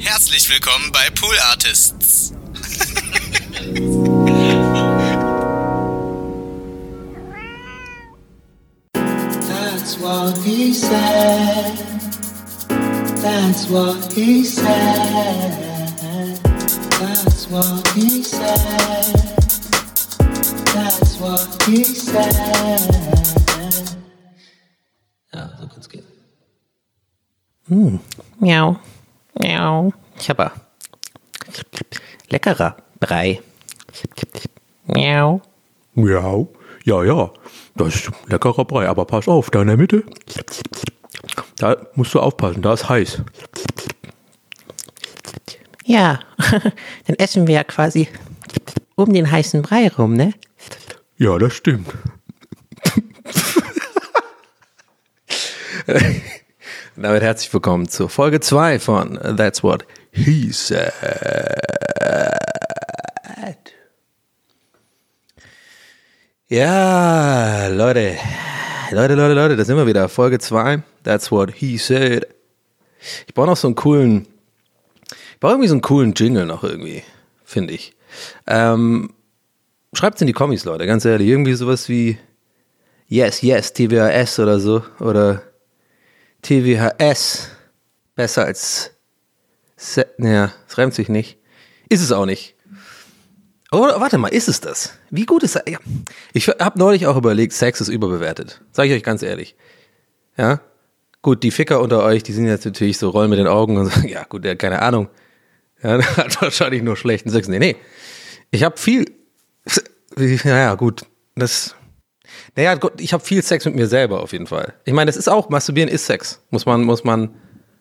Herzlich willkommen bei Pool Artists. That's what he said. That's what he said. That's what he said. That's what he said. Ja, so kann's gehen. Miau. Miau. Chapper. Leckerer Brei. Miau. Miau. Ja, ja. Das ist leckerer Brei. Aber pass auf, da in der Mitte. Da musst du aufpassen, da ist heiß. Ja, dann essen wir ja quasi um den heißen Brei rum, ne? Ja, das stimmt. Damit herzlich willkommen zur Folge 2 von That's What He Said. Ja, Leute. Leute, Leute, Leute, da sind wir wieder. Folge 2. That's What He Said. Ich brauche noch so einen coolen, ich brauche irgendwie so einen coolen Jingle noch irgendwie, finde ich. Ähm, schreibt's in die Kommis, Leute, ganz ehrlich. Irgendwie sowas wie Yes, Yes, TWHS oder so. Oder TWHS. Besser als. Se naja, es reimt sich nicht. Ist es auch nicht. Oder warte mal, ist es das? Wie gut ist das? Ja. Ich habe neulich auch überlegt, Sex ist überbewertet. Sag ich euch ganz ehrlich. Ja? Gut, die Ficker unter euch, die sind jetzt natürlich so, rollen mit den Augen und sagen, ja gut, der hat keine Ahnung. Ja, der hat wahrscheinlich nur schlechten Sex. Nee, nee. Ich habe viel. Naja, gut. Das. Naja, ich habe viel Sex mit mir selber auf jeden Fall. Ich meine, das ist auch, Masturbieren ist Sex. Muss man, muss man,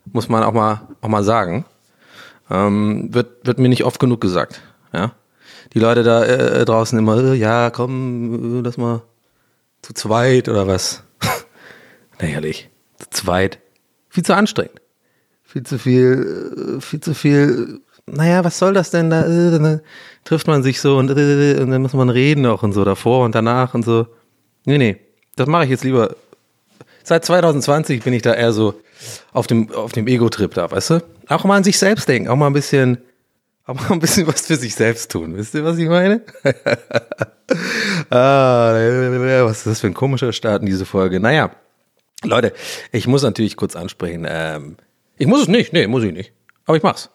muss man auch mal, auch mal sagen. Ähm, wird, wird mir nicht oft genug gesagt. Ja. Die Leute da äh, draußen immer, äh, ja, komm, äh, lass mal zu zweit oder was. Na ehrlich, zu zweit. Viel zu anstrengend. Viel zu viel, äh, viel zu viel. Naja, was soll das denn da? Äh, Dann trifft man sich so und, äh, und dann muss man reden auch und so davor und danach und so. Nee, nee, das mache ich jetzt lieber. Seit 2020 bin ich da eher so auf dem, auf dem Ego-Trip da, weißt du? Auch mal an sich selbst denken, auch mal ein bisschen, auch mal ein bisschen was für sich selbst tun. Wisst ihr, was ich meine? ah, was ist das für ein komischer Start in diese Folge? Naja, Leute, ich muss natürlich kurz ansprechen. Ähm, ich muss es nicht, nee, muss ich nicht. Aber ich mach's.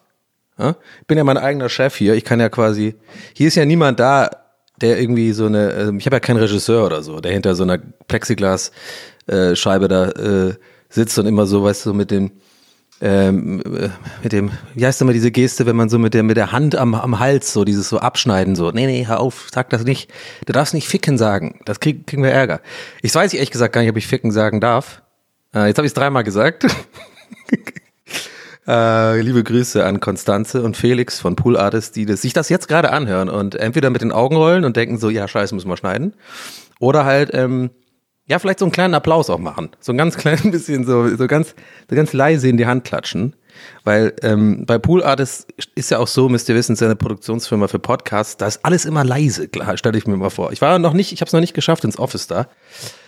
Ja? Ich bin ja mein eigener Chef hier. Ich kann ja quasi, hier ist ja niemand da, der irgendwie so eine, ähm, ich habe ja keinen Regisseur oder so, der hinter so einer Plexiglas-Scheibe da äh, sitzt und immer so, weißt du, mit dem, ähm, äh, mit dem, wie heißt immer diese Geste, wenn man so mit der, mit der Hand am, am Hals so dieses so abschneiden, so, nee, nee, hör auf, sag das nicht. Du darfst nicht ficken sagen. Das krieg, kriegen wir Ärger. Ich weiß ehrlich gesagt gar nicht, ob ich ficken sagen darf. Äh, jetzt habe ich es dreimal gesagt. Äh, liebe Grüße an Konstanze und Felix von Pool Artists, die das, sich das jetzt gerade anhören und entweder mit den Augen rollen und denken so, ja, scheiße, müssen wir schneiden. Oder halt, ähm, ja, vielleicht so einen kleinen Applaus auch machen. So ein ganz klein bisschen so, so ganz, so ganz leise in die Hand klatschen. Weil ähm, bei Pool Artists ist ja auch so, müsst ihr wissen, es ist ja eine Produktionsfirma für Podcasts, da ist alles immer leise, stelle ich mir mal vor. Ich war noch nicht, ich habe es noch nicht geschafft ins Office da.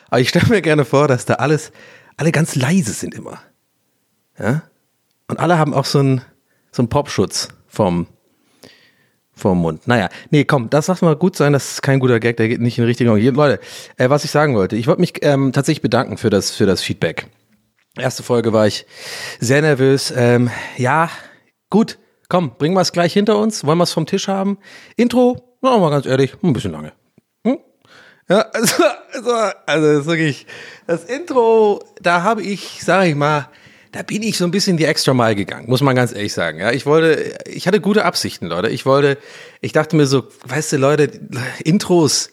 Aber ich stelle mir gerne vor, dass da alles, alle ganz leise sind immer. Ja? Und alle haben auch so einen, so einen Popschutz vom, vom Mund. Naja, nee, komm, das lass mal gut sein, das ist kein guter Gag, der geht nicht in die richtige Richtung. Leute, äh, was ich sagen wollte, ich wollte mich ähm, tatsächlich bedanken für das, für das Feedback. Erste Folge war ich sehr nervös. Ähm, ja, gut, komm, bringen wir es gleich hinter uns. Wollen wir es vom Tisch haben? Intro, na, mal ganz ehrlich, ein bisschen lange. Hm? Ja, also, also, also das ist wirklich, das Intro, da habe ich, sage ich mal, da bin ich so ein bisschen die extra Mile gegangen, muss man ganz ehrlich sagen. Ja, ich wollte, ich hatte gute Absichten, Leute. Ich wollte, ich dachte mir so, weißt du, Leute, Intros,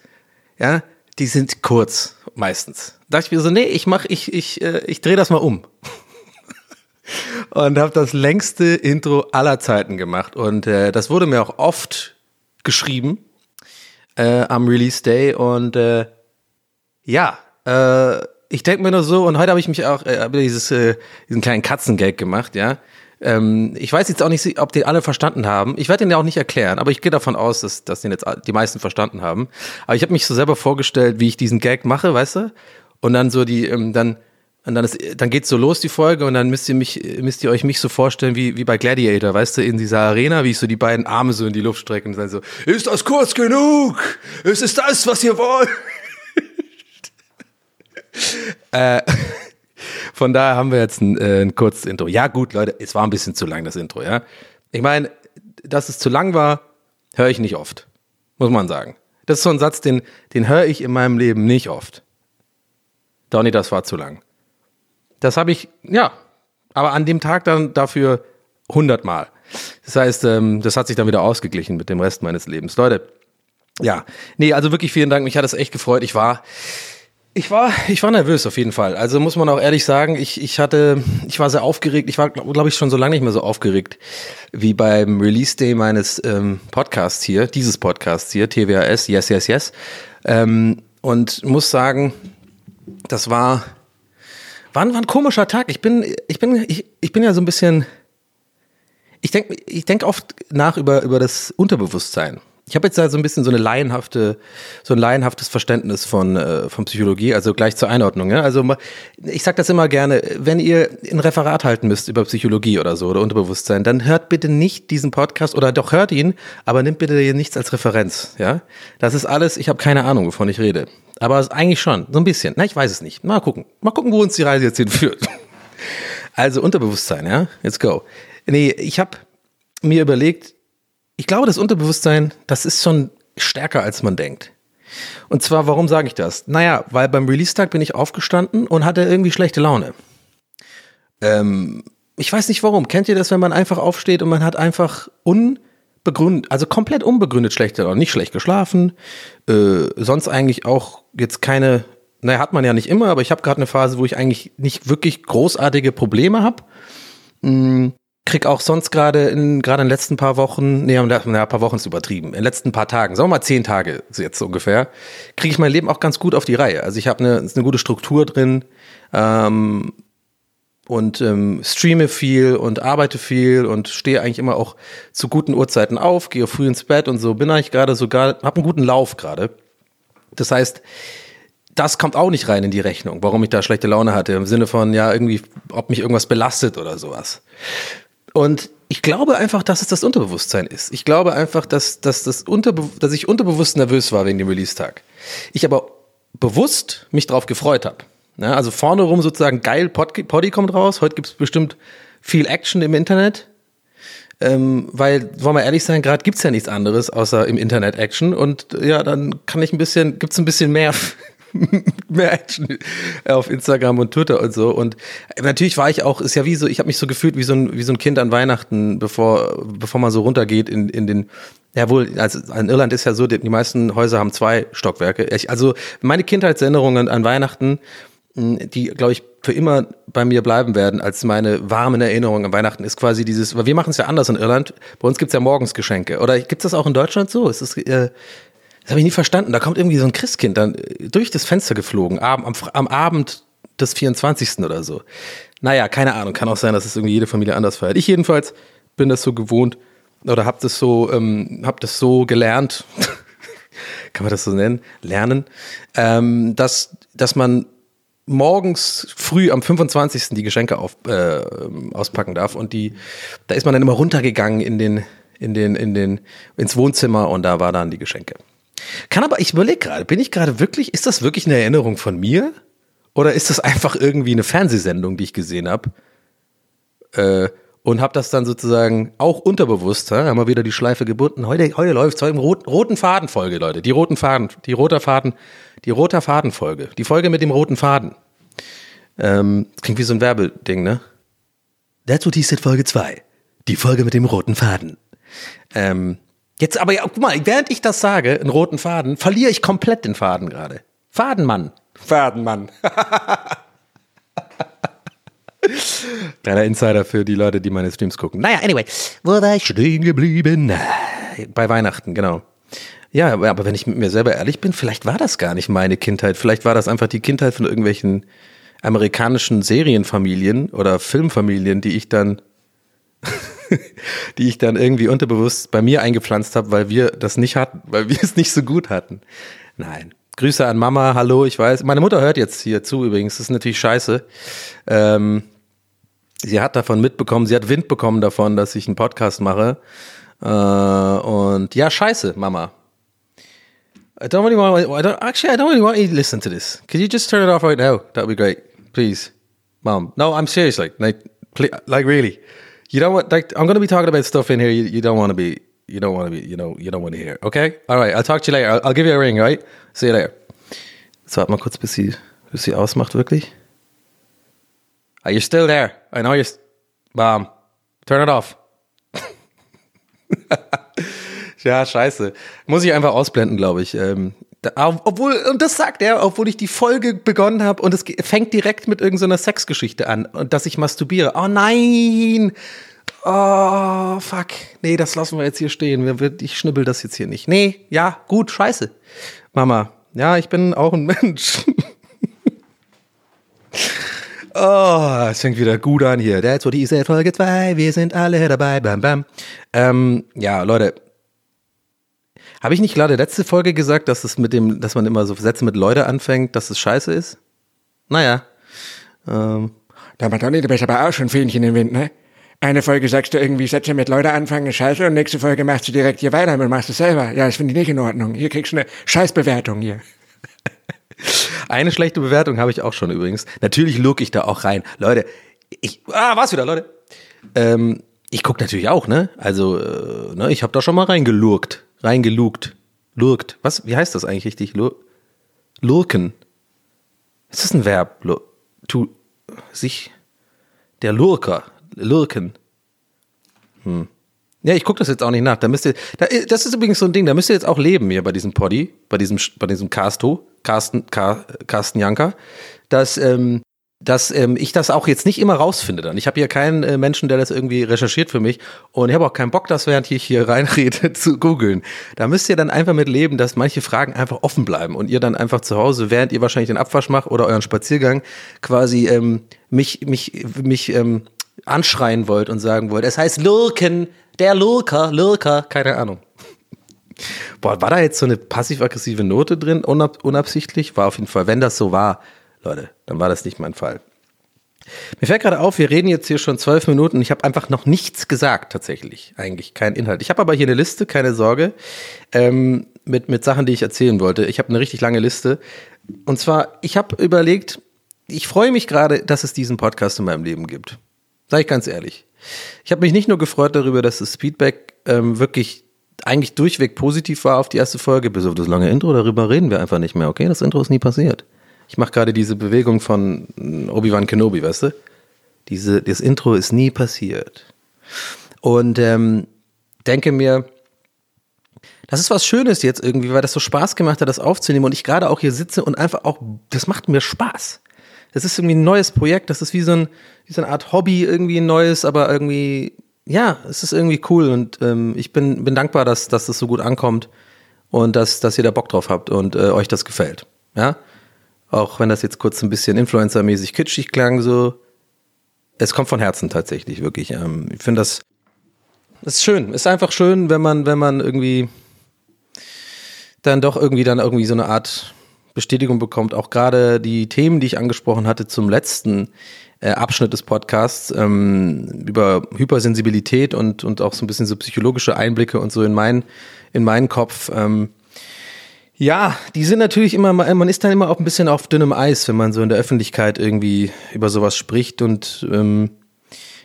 ja, die sind kurz meistens. Da dachte ich mir so, nee, ich mach, ich, ich, äh, ich drehe das mal um. und habe das längste Intro aller Zeiten gemacht. Und äh, das wurde mir auch oft geschrieben äh, am Release Day. Und äh, ja, äh, ich denke mir nur so, und heute habe ich mich auch äh, dieses, äh, diesen kleinen Katzengag gemacht, ja. Ähm, ich weiß jetzt auch nicht, ob die alle verstanden haben. Ich werde den ja auch nicht erklären, aber ich gehe davon aus, dass, dass den jetzt die meisten verstanden haben. Aber ich habe mich so selber vorgestellt, wie ich diesen Gag mache, weißt du? Und dann so die, ähm, dann Und dann, ist, dann geht's so los, die Folge, und dann müsst ihr mich, müsst ihr euch mich so vorstellen wie, wie bei Gladiator, weißt du, in dieser Arena, wie ich so die beiden Arme so in die Luft strecke und dann so, ist das kurz genug? Ist es das, was ihr wollt? Äh, von daher haben wir jetzt ein, äh, ein kurzes Intro. Ja, gut, Leute, es war ein bisschen zu lang, das Intro, ja. Ich meine, dass es zu lang war, höre ich nicht oft. Muss man sagen. Das ist so ein Satz, den, den höre ich in meinem Leben nicht oft. Donny, das war zu lang. Das habe ich, ja, aber an dem Tag dann dafür hundertmal. Das heißt, ähm, das hat sich dann wieder ausgeglichen mit dem Rest meines Lebens. Leute, ja, nee, also wirklich vielen Dank. Mich hat es echt gefreut. Ich war, ich war, ich war nervös auf jeden Fall. Also muss man auch ehrlich sagen, ich, ich hatte, ich war sehr aufgeregt. Ich war, glaube glaub ich, schon so lange nicht mehr so aufgeregt wie beim Release Day meines ähm, Podcasts hier, dieses Podcasts hier, TWAS, Yes, Yes, Yes. Ähm, und muss sagen, das war, war, war ein komischer Tag. Ich bin, ich bin, ich, ich bin ja so ein bisschen, ich denke ich denk oft nach über, über das Unterbewusstsein. Ich habe jetzt da so ein bisschen so eine laienhafte, so ein laienhaftes Verständnis von, äh, von Psychologie, also gleich zur Einordnung. Ja? Also ich sage das immer gerne, wenn ihr ein Referat halten müsst über Psychologie oder so oder Unterbewusstsein, dann hört bitte nicht diesen Podcast oder doch hört ihn, aber nimmt bitte hier nichts als Referenz. Ja, das ist alles. Ich habe keine Ahnung, wovon ich rede. Aber eigentlich schon, so ein bisschen. Na, ich weiß es nicht. Mal gucken. Mal gucken, wo uns die Reise jetzt hinführt. Also Unterbewusstsein, ja? Let's go. Nee, ich habe mir überlegt, ich glaube, das Unterbewusstsein, das ist schon stärker, als man denkt. Und zwar, warum sage ich das? Naja, weil beim Release-Tag bin ich aufgestanden und hatte irgendwie schlechte Laune. Ähm, ich weiß nicht warum. Kennt ihr das, wenn man einfach aufsteht und man hat einfach unbegründet, also komplett unbegründet schlechte Laune, nicht schlecht geschlafen, äh, sonst eigentlich auch jetzt keine, naja, hat man ja nicht immer, aber ich habe gerade eine Phase, wo ich eigentlich nicht wirklich großartige Probleme habe. Hm, krieg auch sonst gerade in gerade in den letzten paar Wochen, nee, ein paar Wochen ist übertrieben, in den letzten paar Tagen, sagen wir mal zehn Tage jetzt ungefähr, kriege ich mein Leben auch ganz gut auf die Reihe. Also ich habe eine, eine gute Struktur drin ähm, und ähm, streame viel und arbeite viel und stehe eigentlich immer auch zu guten Uhrzeiten auf, gehe früh ins Bett und so bin eigentlich gerade sogar, habe einen guten Lauf gerade. Das heißt, das kommt auch nicht rein in die Rechnung, warum ich da schlechte Laune hatte, im Sinne von, ja, irgendwie, ob mich irgendwas belastet oder sowas. Und ich glaube einfach, dass es das Unterbewusstsein ist. Ich glaube einfach, dass, dass, das Unterbe dass ich unterbewusst nervös war wegen dem Release-Tag. Ich aber bewusst mich drauf gefreut habe. Ja, also vorne rum sozusagen geil, Poddy kommt raus. Heute gibt es bestimmt viel Action im Internet. Ähm, weil, wollen wir ehrlich sein, gerade gibt's ja nichts anderes außer im Internet Action. Und ja, dann kann ich ein bisschen, gibt's ein bisschen mehr mehr Action auf Instagram und Twitter und so. Und natürlich war ich auch, ist ja wie so, ich habe mich so gefühlt wie so ein, wie so ein Kind an Weihnachten, bevor, bevor man so runtergeht in, in den, ja wohl, also in Irland ist ja so, die, meisten Häuser haben zwei Stockwerke. Ich, also meine Kindheitserinnerungen an Weihnachten, die, glaube ich, für immer bei mir bleiben werden als meine warmen Erinnerungen an Weihnachten, ist quasi dieses, weil wir machen es ja anders in Irland. Bei uns gibt's ja morgens Geschenke. Oder gibt's das auch in Deutschland so? Ist das, äh, das habe ich nie verstanden. Da kommt irgendwie so ein Christkind dann äh, durch das Fenster geflogen, am, am, am Abend des 24. oder so. Naja, keine Ahnung. Kann auch sein, dass es irgendwie jede Familie anders feiert. Ich jedenfalls bin das so gewohnt oder habe das so, ähm, hab das so gelernt, kann man das so nennen, lernen, ähm, dass, dass man morgens früh am 25. die Geschenke auf, äh, auspacken darf und die, da ist man dann immer runtergegangen in den, in den, in den, ins Wohnzimmer und da war dann die Geschenke. Kann aber, ich überlege gerade, bin ich gerade wirklich, ist das wirklich eine Erinnerung von mir? Oder ist das einfach irgendwie eine Fernsehsendung, die ich gesehen habe? Äh, und habe das dann sozusagen auch unterbewusst, ja, haben wir wieder die Schleife gebunden. Heute, heute läuft es im rot, roten Fadenfolge, Leute. Die roten Faden, die roter Faden, die roter Fadenfolge. Die Folge mit dem roten Faden. Ähm, klingt wie so ein Werbeding, ne? That's what he said Folge 2. Die Folge mit dem roten Faden. Ähm, Jetzt aber, ja, guck mal, während ich das sage, einen roten Faden, verliere ich komplett den Faden gerade. Fadenmann. Fadenmann. Kleiner Insider für die Leute, die meine Streams gucken. Naja, anyway, wo war ich stehen geblieben? Bei Weihnachten, genau. Ja, aber wenn ich mit mir selber ehrlich bin, vielleicht war das gar nicht meine Kindheit. Vielleicht war das einfach die Kindheit von irgendwelchen amerikanischen Serienfamilien oder Filmfamilien, die ich dann die ich dann irgendwie unterbewusst bei mir eingepflanzt habe, weil wir das nicht hatten, weil wir es nicht so gut hatten. Nein. Grüße an Mama, hallo, ich weiß. Meine Mutter hört jetzt hier zu übrigens, das ist natürlich scheiße. Ähm, sie hat davon mitbekommen, sie hat Wind bekommen davon, dass ich einen Podcast mache. Äh, und ja, scheiße, Mama. I don't really want, I don't, actually, I don't really want you to listen to this. Could you just turn it off right now? That'd be great. Please. Mom. No, I'm serious, like, like, like really. You don't want, like, I'm to be talking about stuff in here you, you don't want to be, you don't want to be, you know, you don't want to hear. Okay? All right, I'll talk to you later. I'll, I'll give you a ring, right? See you later. Jetzt warte mal kurz, bis sie, bis sie ausmacht, wirklich. Are you still there? I know you're, Mom, turn it off. ja, scheiße. Muss ich einfach ausblenden, glaube ich. Ähm, obwohl, und das sagt er, obwohl ich die Folge begonnen habe und es fängt direkt mit irgendeiner Sexgeschichte an und dass ich masturbiere. Oh nein! Oh, fuck. Nee, das lassen wir jetzt hier stehen. Ich schnibbel das jetzt hier nicht. Nee, ja, gut, scheiße. Mama, ja, ich bin auch ein Mensch. Oh, es fängt wieder gut an hier. That's what he said, Folge 2. Wir sind alle dabei. Bam, bam. Ähm, ja, Leute. Habe ich nicht gerade letzte Folge gesagt, dass es mit dem, dass man immer so Sätze mit Leute anfängt, dass es scheiße ist? Naja. Ähm, Da Madonna, du bist aber auch schon Fähnchen im Wind, ne? Eine Folge sagst du irgendwie Sätze mit Leute anfangen, ist scheiße, und nächste Folge machst du direkt hier weiter und machst es selber. Ja, das finde ich nicht in Ordnung. Hier kriegst du eine Scheißbewertung hier. Eine schlechte Bewertung habe ich auch schon übrigens. Natürlich lurk ich da auch rein. Leute, ich, ah, was wieder, Leute? Ähm, ich gucke natürlich auch, ne? Also, äh, ne, ich habe da schon mal reingelurkt. Reingelugt. Lurkt. Was, wie heißt das eigentlich richtig? Lur Lurken. Ist das ein Verb? Lur tu, sich, der Lurker. Lurken. Hm. Ja, ich gucke das jetzt auch nicht nach. Da müsst ihr, da, das ist übrigens so ein Ding, da müsst ihr jetzt auch leben hier bei diesem Poddy, bei diesem, bei diesem Casto, Carsten, Car, Carsten Janker, dass, ähm, dass ähm, ich das auch jetzt nicht immer rausfinde dann. Ich habe hier keinen äh, Menschen, der das irgendwie recherchiert für mich und ich habe auch keinen Bock, das während ich hier reinrede zu googeln. Da müsst ihr dann einfach mit leben, dass manche Fragen einfach offen bleiben und ihr dann einfach zu Hause, während ihr wahrscheinlich den Abwasch macht oder euren Spaziergang, quasi ähm, mich, mich, mich ähm, anschreien wollt und sagen wollt, es heißt Lurken, der Lurker, Lurker, keine Ahnung. Boah, war da jetzt so eine passiv-aggressive Note drin, unab unabsichtlich? War auf jeden Fall, wenn das so war, Leute, dann war das nicht mein Fall. Mir fällt gerade auf, wir reden jetzt hier schon zwölf Minuten. Ich habe einfach noch nichts gesagt, tatsächlich. Eigentlich kein Inhalt. Ich habe aber hier eine Liste, keine Sorge, ähm, mit, mit Sachen, die ich erzählen wollte. Ich habe eine richtig lange Liste. Und zwar, ich habe überlegt, ich freue mich gerade, dass es diesen Podcast in meinem Leben gibt. Sag ich ganz ehrlich. Ich habe mich nicht nur gefreut darüber, dass das Feedback ähm, wirklich eigentlich durchweg positiv war auf die erste Folge, bis auf das lange Intro, darüber reden wir einfach nicht mehr, okay? Das Intro ist nie passiert. Ich mache gerade diese Bewegung von Obi-Wan Kenobi, weißt du? Diese, das Intro ist nie passiert. Und ähm, denke mir, das ist was Schönes jetzt irgendwie, weil das so Spaß gemacht hat, das aufzunehmen und ich gerade auch hier sitze und einfach auch, das macht mir Spaß. Das ist irgendwie ein neues Projekt, das ist wie so, ein, wie so eine Art Hobby, irgendwie ein neues, aber irgendwie, ja, es ist irgendwie cool und ähm, ich bin, bin dankbar, dass, dass das so gut ankommt und dass, dass ihr da Bock drauf habt und äh, euch das gefällt. Ja, auch wenn das jetzt kurz ein bisschen Influencer-mäßig kitschig klang, so, es kommt von Herzen tatsächlich, wirklich. Ähm, ich finde das, das ist schön. Ist einfach schön, wenn man, wenn man irgendwie dann doch irgendwie dann irgendwie so eine Art Bestätigung bekommt. Auch gerade die Themen, die ich angesprochen hatte zum letzten äh, Abschnitt des Podcasts ähm, über Hypersensibilität und, und auch so ein bisschen so psychologische Einblicke und so in mein, in meinen Kopf. Ähm, ja, die sind natürlich immer, man ist dann immer auch ein bisschen auf dünnem Eis, wenn man so in der Öffentlichkeit irgendwie über sowas spricht und ähm,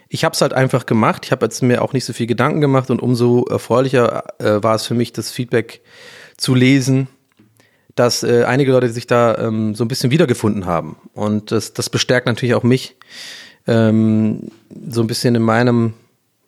ich habe es halt einfach gemacht. Ich habe jetzt mir auch nicht so viel Gedanken gemacht und umso erfreulicher äh, war es für mich, das Feedback zu lesen, dass äh, einige Leute sich da ähm, so ein bisschen wiedergefunden haben. Und das, das bestärkt natürlich auch mich ähm, so ein bisschen in meinem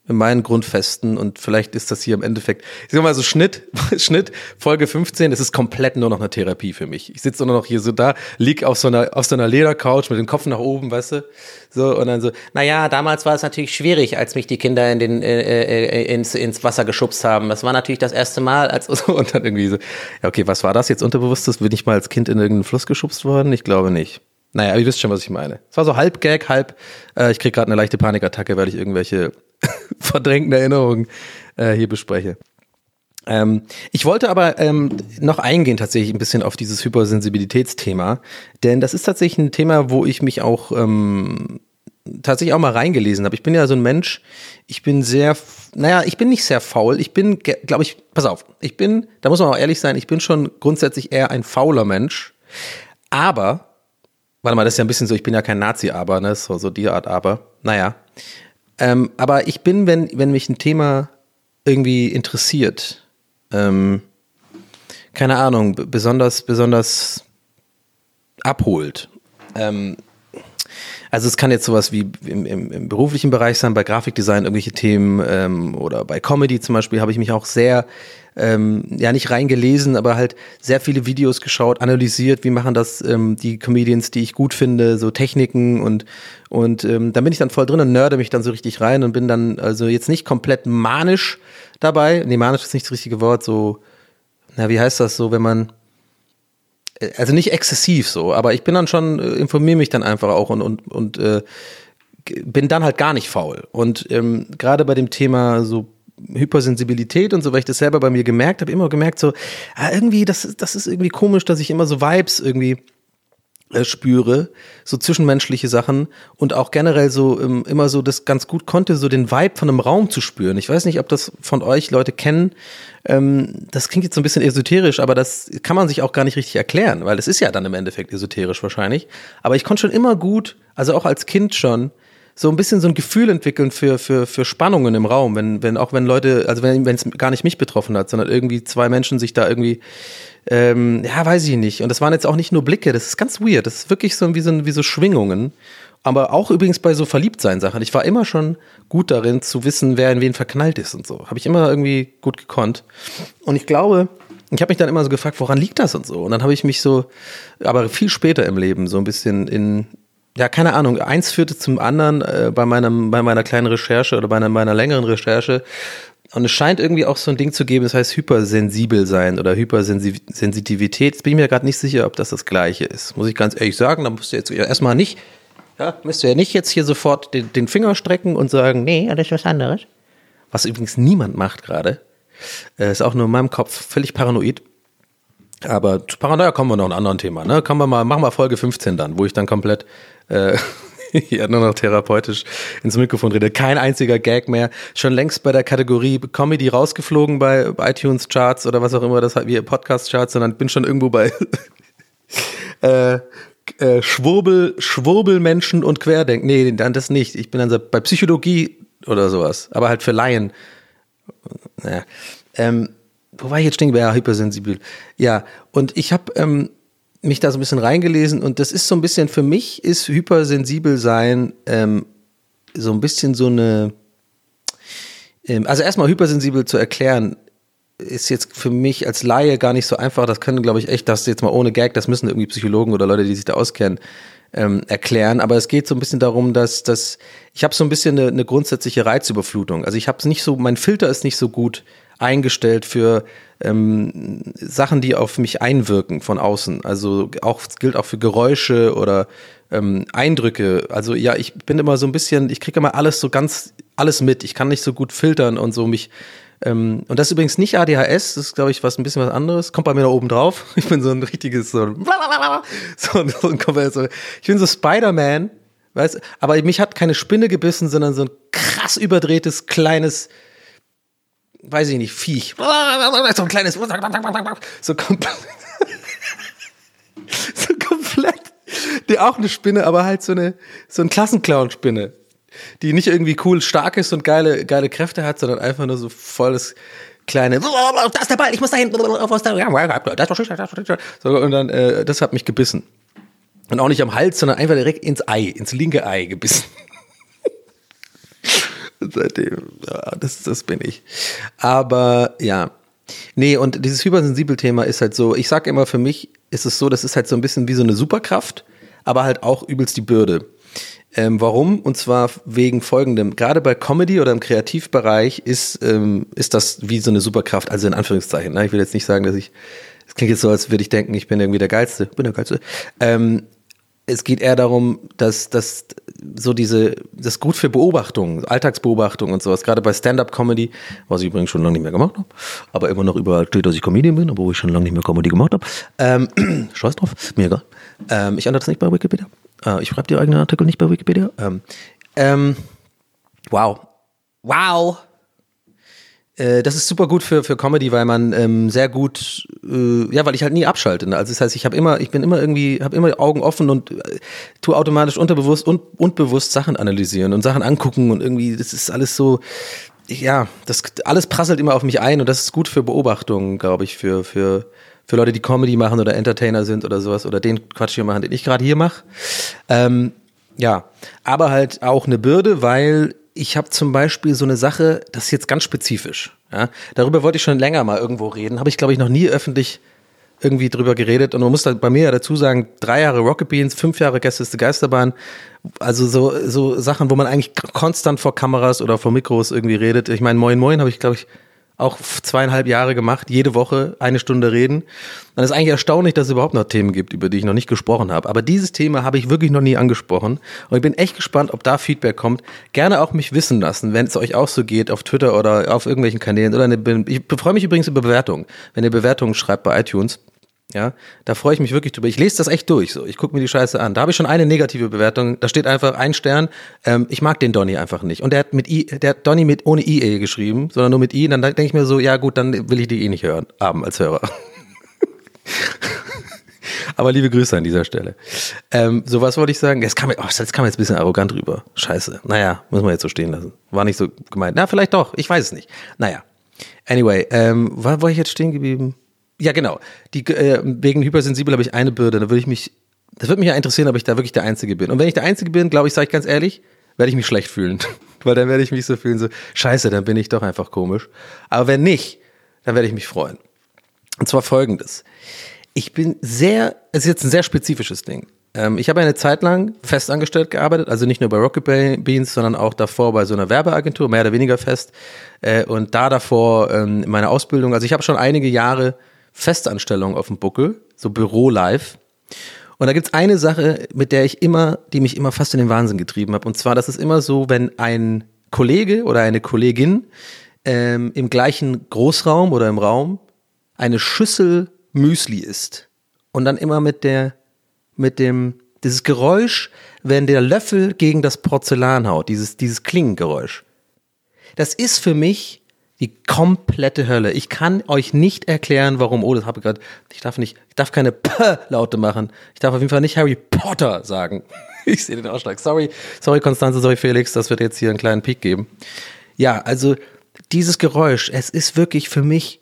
in meinen Grundfesten und vielleicht ist das hier im Endeffekt, ich sag mal so Schnitt, Schnitt, Folge 15, das ist komplett nur noch eine Therapie für mich. Ich sitze nur noch hier so da, lieg auf so einer, auf so einer Ledercouch mit dem Kopf nach oben, weißt du, so und dann so, naja, damals war es natürlich schwierig, als mich die Kinder in den, äh, äh, ins, ins Wasser geschubst haben. Das war natürlich das erste Mal, als, und dann irgendwie so, ja okay, was war das jetzt unterbewusstes? Bin ich mal als Kind in irgendeinen Fluss geschubst worden? Ich glaube nicht. Naja, ihr wisst schon, was ich meine. Es war so halb Gag, halb, äh, ich krieg gerade eine leichte Panikattacke, weil ich irgendwelche verdrängten Erinnerungen äh, hier bespreche. Ähm, ich wollte aber ähm, noch eingehen tatsächlich ein bisschen auf dieses Hypersensibilitätsthema, denn das ist tatsächlich ein Thema, wo ich mich auch ähm, tatsächlich auch mal reingelesen habe. Ich bin ja so ein Mensch, ich bin sehr, naja, ich bin nicht sehr faul. Ich bin, glaube ich, pass auf, ich bin, da muss man auch ehrlich sein, ich bin schon grundsätzlich eher ein fauler Mensch. Aber, warte mal, das ist ja ein bisschen so, ich bin ja kein Nazi-Aber, ne? So, so die Art Aber. Naja. Ähm, aber ich bin, wenn, wenn mich ein Thema irgendwie interessiert, ähm, keine Ahnung, besonders, besonders abholt. Ähm, also es kann jetzt sowas wie im, im, im beruflichen Bereich sein, bei Grafikdesign irgendwelche Themen ähm, oder bei Comedy zum Beispiel habe ich mich auch sehr, ähm, ja nicht reingelesen, aber halt sehr viele Videos geschaut, analysiert, wie machen das ähm, die Comedians, die ich gut finde, so Techniken und und ähm, da bin ich dann voll drin und nörde mich dann so richtig rein und bin dann also jetzt nicht komplett manisch dabei, nee manisch ist nicht das richtige Wort, so, na wie heißt das so, wenn man also nicht exzessiv so, aber ich bin dann schon, äh, informiere mich dann einfach auch und, und, und äh, bin dann halt gar nicht faul. Und ähm, gerade bei dem Thema so Hypersensibilität und so, weil ich das selber bei mir gemerkt habe, immer gemerkt so, ah, irgendwie, das, das ist irgendwie komisch, dass ich immer so Vibes irgendwie spüre, so zwischenmenschliche Sachen und auch generell so ähm, immer so das ganz gut konnte, so den Vibe von einem Raum zu spüren. Ich weiß nicht, ob das von euch Leute kennen. Ähm, das klingt jetzt so ein bisschen esoterisch, aber das kann man sich auch gar nicht richtig erklären, weil es ist ja dann im Endeffekt esoterisch wahrscheinlich. Aber ich konnte schon immer gut, also auch als Kind schon, so ein bisschen so ein Gefühl entwickeln für, für, für Spannungen im Raum, wenn, wenn, auch wenn Leute, also wenn es gar nicht mich betroffen hat, sondern irgendwie zwei Menschen sich da irgendwie ähm, ja, weiß ich nicht. Und das waren jetzt auch nicht nur Blicke, das ist ganz weird. Das ist wirklich so wie so, wie so Schwingungen. Aber auch übrigens bei so Verliebtsein-Sachen. Ich war immer schon gut darin zu wissen, wer in wen verknallt ist und so. Habe ich immer irgendwie gut gekonnt. Und ich glaube, ich habe mich dann immer so gefragt, woran liegt das und so. Und dann habe ich mich so, aber viel später im Leben so ein bisschen in, ja, keine Ahnung, eins führte zum anderen äh, bei, meinem, bei meiner kleinen Recherche oder bei einer, meiner längeren Recherche. Und es scheint irgendwie auch so ein Ding zu geben, das heißt hypersensibel sein oder Hypersensitivität. Jetzt bin ich mir gerade nicht sicher, ob das das Gleiche ist. Muss ich ganz ehrlich sagen, da musst du jetzt erstmal nicht, ja, müsst ihr ja nicht jetzt hier sofort den, den Finger strecken und sagen, nee, das ist was anderes. Was übrigens niemand macht gerade. Äh, ist auch nur in meinem Kopf völlig paranoid. Aber zu Paranoia kommen wir noch ein anderes Thema, ne? Kommen wir mal, machen wir Folge 15 dann, wo ich dann komplett äh, ja, nur noch therapeutisch ins Mikrofon rede. Kein einziger Gag mehr. Schon längst bei der Kategorie Comedy rausgeflogen bei iTunes Charts oder was auch immer das hat, wie Podcast Charts, sondern bin schon irgendwo bei äh, äh, Schwurbel, Schwurbelmenschen und Querdenken. Nee, dann das nicht. Ich bin dann bei Psychologie oder sowas. Aber halt für Laien. Naja. Ähm, wo war ich jetzt stehen? Ja, hypersensibel. Ja, und ich habe ähm, mich da so ein bisschen reingelesen und das ist so ein bisschen, für mich ist hypersensibel sein ähm, so ein bisschen so eine, ähm, also erstmal hypersensibel zu erklären, ist jetzt für mich als Laie gar nicht so einfach. Das können, glaube ich, echt, das jetzt mal ohne Gag, das müssen irgendwie Psychologen oder Leute, die sich da auskennen, ähm, erklären. Aber es geht so ein bisschen darum, dass, dass ich habe so ein bisschen eine, eine grundsätzliche Reizüberflutung. Also ich habe es nicht so, mein Filter ist nicht so gut eingestellt für ähm, Sachen, die auf mich einwirken von außen. Also auch gilt auch für Geräusche oder ähm, Eindrücke. Also ja, ich bin immer so ein bisschen, ich kriege immer alles so ganz, alles mit. Ich kann nicht so gut filtern und so mich ähm, und das ist übrigens nicht ADHS, das ist, glaube ich, was ein bisschen was anderes. Kommt bei mir da oben drauf. Ich bin so ein richtiges, so, so, so ein so, ich bin so Spider-Man, weißt aber mich hat keine Spinne gebissen, sondern so ein krass überdrehtes, kleines, weiß ich nicht, Viech. So ein kleines, so komplett, so komplett, die auch eine Spinne, aber halt so eine, so ein Klassenclown-Spinne, die nicht irgendwie cool stark ist und geile, geile Kräfte hat, sondern einfach nur so volles kleine, da ist der Ball, ich muss dahin, so, und dann, äh, das hat mich gebissen. Und auch nicht am Hals, sondern einfach direkt ins Ei, ins linke Ei gebissen. Seitdem, ja, das, das bin ich. Aber ja. Nee, und dieses hypersensibel Thema ist halt so, ich sag immer, für mich ist es so, das ist halt so ein bisschen wie so eine Superkraft, aber halt auch übelst die Bürde. Ähm, warum? Und zwar wegen folgendem. Gerade bei Comedy oder im Kreativbereich ist, ähm, ist das wie so eine Superkraft, also in Anführungszeichen. Ne? Ich will jetzt nicht sagen, dass ich, es klingt jetzt so, als würde ich denken, ich bin irgendwie der Geilste. Bin der Geilste. Ähm, es geht eher darum, dass, dass so diese, das gut für Beobachtung, Alltagsbeobachtung und sowas, gerade bei Stand-Up-Comedy, was ich übrigens schon lange nicht mehr gemacht habe, aber immer noch überall steht, dass ich Comedian bin, obwohl ich schon lange nicht mehr Comedy gemacht habe. Ähm, Scheiß drauf, mir egal. Ähm, ich ändere das nicht bei Wikipedia. Äh, ich schreibe die eigenen Artikel nicht bei Wikipedia. Ähm, ähm, wow. Wow. Äh, das ist super gut für, für Comedy, weil man ähm, sehr gut, äh, ja, weil ich halt nie abschalte. Ne? Also das heißt, ich habe immer, ich bin immer irgendwie, habe immer Augen offen und äh, tue automatisch unterbewusst und, und bewusst Sachen analysieren und Sachen angucken und irgendwie, das ist alles so, ja, das alles prasselt immer auf mich ein und das ist gut für Beobachtungen, glaube ich, für, für, für Leute, die Comedy machen oder Entertainer sind oder sowas oder den Quatsch hier machen, den ich gerade hier mache. Ähm, ja, aber halt auch eine Bürde, weil ich habe zum Beispiel so eine Sache, das ist jetzt ganz spezifisch. Ja? Darüber wollte ich schon länger mal irgendwo reden, habe ich glaube ich noch nie öffentlich irgendwie drüber geredet und man muss da bei mir ja dazu sagen, drei Jahre Rocket Beans, fünf Jahre Gästeste Geisterbahn, also so, so Sachen, wo man eigentlich konstant vor Kameras oder vor Mikros irgendwie redet. Ich meine, Moin Moin habe ich glaube ich auch zweieinhalb Jahre gemacht, jede Woche eine Stunde reden. Dann ist eigentlich erstaunlich, dass es überhaupt noch Themen gibt, über die ich noch nicht gesprochen habe. Aber dieses Thema habe ich wirklich noch nie angesprochen. Und ich bin echt gespannt, ob da Feedback kommt. Gerne auch mich wissen lassen, wenn es euch auch so geht, auf Twitter oder auf irgendwelchen Kanälen. Oder eine, ich freue mich übrigens über Bewertungen. Wenn ihr Bewertungen schreibt bei iTunes, ja, da freue ich mich wirklich drüber. Ich lese das echt durch. So, ich gucke mir die Scheiße an. Da habe ich schon eine negative Bewertung. Da steht einfach ein Stern. Ähm, ich mag den Donny einfach nicht. Und der hat mit I, der hat Donny mit ohne IE geschrieben, sondern nur mit I. Und dann denke ich mir so, ja gut, dann will ich die eh nicht hören, haben als Hörer. Aber liebe Grüße an dieser Stelle. Ähm, so was wollte ich sagen. Das kam, oh, das kam jetzt ein bisschen arrogant rüber. Scheiße. Naja, muss man jetzt so stehen lassen. War nicht so gemeint. Na, vielleicht doch. Ich weiß es nicht. Naja. Anyway, ähm, war, war ich jetzt stehen geblieben? Ja, genau. Die, äh, wegen hypersensibel habe ich eine Bürde. Da würde ich mich, das würde mich ja interessieren, ob ich da wirklich der Einzige bin. Und wenn ich der Einzige bin, glaube ich, sage ich ganz ehrlich, werde ich mich schlecht fühlen. Weil dann werde ich mich so fühlen, so, scheiße, dann bin ich doch einfach komisch. Aber wenn nicht, dann werde ich mich freuen. Und zwar folgendes. Ich bin sehr, es ist jetzt ein sehr spezifisches Ding. Ähm, ich habe eine Zeit lang festangestellt gearbeitet, also nicht nur bei Rocket Beans, sondern auch davor bei so einer Werbeagentur, mehr oder weniger fest. Äh, und da davor ähm, meine Ausbildung, also ich habe schon einige Jahre Festanstellung auf dem Buckel, so Büro-Live. Und da gibt's eine Sache, mit der ich immer, die mich immer fast in den Wahnsinn getrieben habe. Und zwar, das ist immer so, wenn ein Kollege oder eine Kollegin ähm, im gleichen Großraum oder im Raum eine Schüssel Müsli isst und dann immer mit der, mit dem, dieses Geräusch, wenn der Löffel gegen das Porzellan haut, dieses, dieses Klingengeräusch. Das ist für mich die komplette Hölle. Ich kann euch nicht erklären, warum. Oh, das habe ich gerade. Ich darf nicht, ich darf keine P-Laute machen. Ich darf auf jeden Fall nicht Harry Potter sagen. Ich sehe den Ausschlag. Sorry, sorry, Konstanze, sorry, Felix, das wird jetzt hier einen kleinen Peak geben. Ja, also dieses Geräusch, es ist wirklich für mich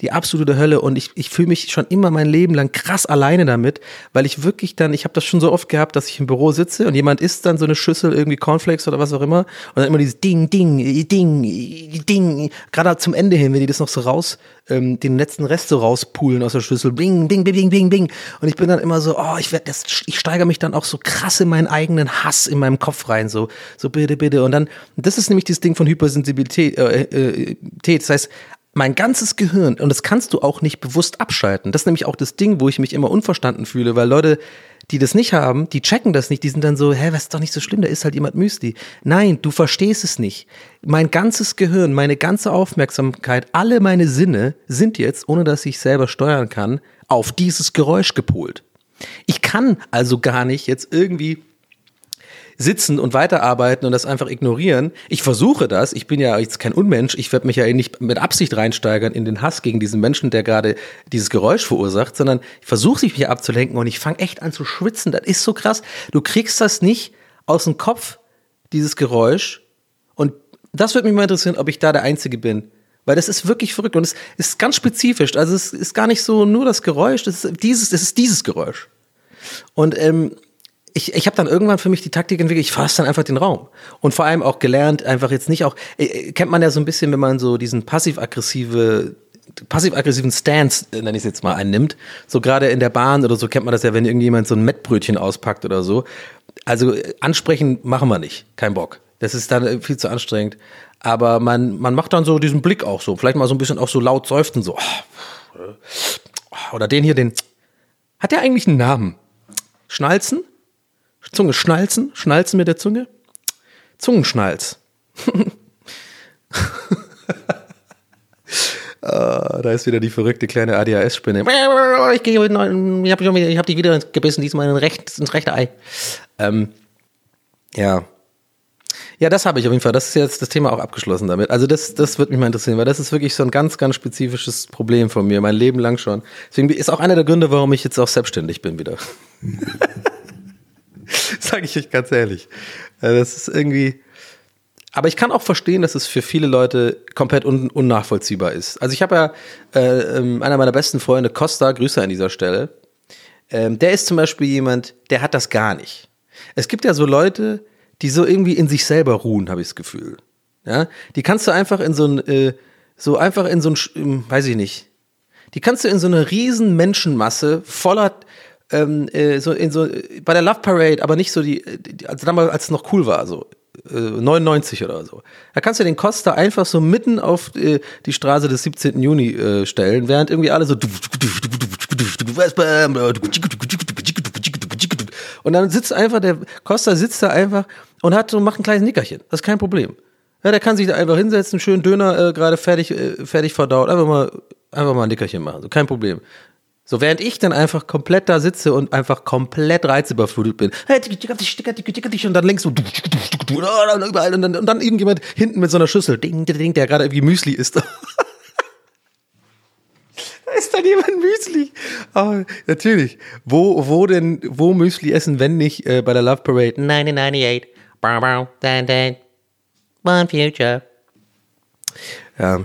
die absolute Hölle. Und ich, ich fühle mich schon immer mein Leben lang krass alleine damit, weil ich wirklich dann, ich habe das schon so oft gehabt, dass ich im Büro sitze und jemand isst dann so eine Schüssel irgendwie Cornflakes oder was auch immer. Und dann immer dieses Ding, Ding, Ding, Ding, gerade zum Ende hin, wenn die das noch so raus, ähm, den letzten Rest so rauspulen aus der Schüssel, bing, bing, bing, bing, bing, bing. Und ich bin dann immer so, oh, ich werde das, ich steigere mich dann auch so krass in meinen eigenen Hass in meinem Kopf rein, so, so bitte, bitte. Und dann, das ist nämlich das Ding von Hypersensibilität, äh, äh, das heißt, mein ganzes Gehirn, und das kannst du auch nicht bewusst abschalten. Das ist nämlich auch das Ding, wo ich mich immer unverstanden fühle, weil Leute, die das nicht haben, die checken das nicht, die sind dann so, hä, was ist doch nicht so schlimm, da ist halt jemand Müsli. Nein, du verstehst es nicht. Mein ganzes Gehirn, meine ganze Aufmerksamkeit, alle meine Sinne sind jetzt, ohne dass ich selber steuern kann, auf dieses Geräusch gepolt. Ich kann also gar nicht jetzt irgendwie sitzen und weiterarbeiten und das einfach ignorieren. Ich versuche das. Ich bin ja jetzt kein Unmensch. Ich werde mich ja nicht mit Absicht reinsteigern in den Hass gegen diesen Menschen, der gerade dieses Geräusch verursacht, sondern ich versuche sich hier abzulenken und ich fange echt an zu schwitzen. Das ist so krass. Du kriegst das nicht aus dem Kopf, dieses Geräusch. Und das würde mich mal interessieren, ob ich da der Einzige bin. Weil das ist wirklich verrückt und es ist ganz spezifisch. Also es ist gar nicht so nur das Geräusch, das ist dieses, das ist dieses Geräusch. Und ähm, ich, ich habe dann irgendwann für mich die Taktik entwickelt, ich fasse dann einfach den Raum. Und vor allem auch gelernt, einfach jetzt nicht auch, äh, äh, kennt man ja so ein bisschen, wenn man so diesen passiv-aggressive passiv-aggressiven Stance, äh, nenne ich es jetzt mal, einnimmt. So gerade in der Bahn oder so kennt man das ja, wenn irgendjemand so ein Mettbrötchen auspackt oder so. Also ansprechen machen wir nicht, kein Bock. Das ist dann viel zu anstrengend. Aber man, man macht dann so diesen Blick auch so, vielleicht mal so ein bisschen auch so laut seufzen, so. Oder den hier, den. Hat der eigentlich einen Namen? Schnalzen? Zunge schnalzen, schnalzen mit der Zunge. Zungenschnalz. Ah, da ist wieder die verrückte kleine ADHS-Spinne. Ich, ich habe hab die wieder gebissen, diesmal in recht, ins rechte Ei. Ähm, ja. Ja, das habe ich auf jeden Fall. Das ist jetzt das Thema auch abgeschlossen damit. Also das, das wird mich mal interessieren, weil das ist wirklich so ein ganz, ganz spezifisches Problem von mir, mein Leben lang schon. Deswegen ist auch einer der Gründe, warum ich jetzt auch selbstständig bin wieder. Sage ich euch ganz ehrlich. Äh, Das ist irgendwie. Aber ich kann auch verstehen, dass es für viele Leute komplett un unnachvollziehbar ist. Also ich habe ja äh, ähm, einer meiner besten Freunde, Costa, Grüße an dieser Stelle. Ähm, der ist zum Beispiel jemand, der hat das gar nicht. Es gibt ja so Leute, die so irgendwie in sich selber ruhen, habe ich das Gefühl. Ja, die kannst du einfach in so ein, äh, so einfach in so ein, ähm, weiß ich nicht. Die kannst du in so eine riesen Menschenmasse voller, ähm, äh, so in so äh, bei der Love Parade, aber nicht so die, äh, die also damals, als es noch cool war, so äh, 99 oder so. Da kannst du den Costa einfach so mitten auf äh, die Straße des 17. Juni äh, stellen, während irgendwie alle so und dann sitzt einfach der Costa sitzt da einfach und hat so macht ein kleines Nickerchen. Das ist kein Problem. Ja, der kann sich da einfach hinsetzen, schön Döner äh, gerade fertig äh, fertig verdaut, einfach mal einfach mal ein Nickerchen machen, so kein Problem. So, während ich dann einfach komplett da sitze und einfach komplett reizüberflutet bin. Und dann links so, und dann, und dann irgendjemand hinten mit so einer Schüssel, ding, ding, ding, der gerade irgendwie Müsli isst. da ist dann jemand Müsli. Aber natürlich. Wo, wo denn, wo Müsli essen, wenn nicht äh, bei der Love Parade? 1998. Bow, bow, dan, dan. One future. Ja.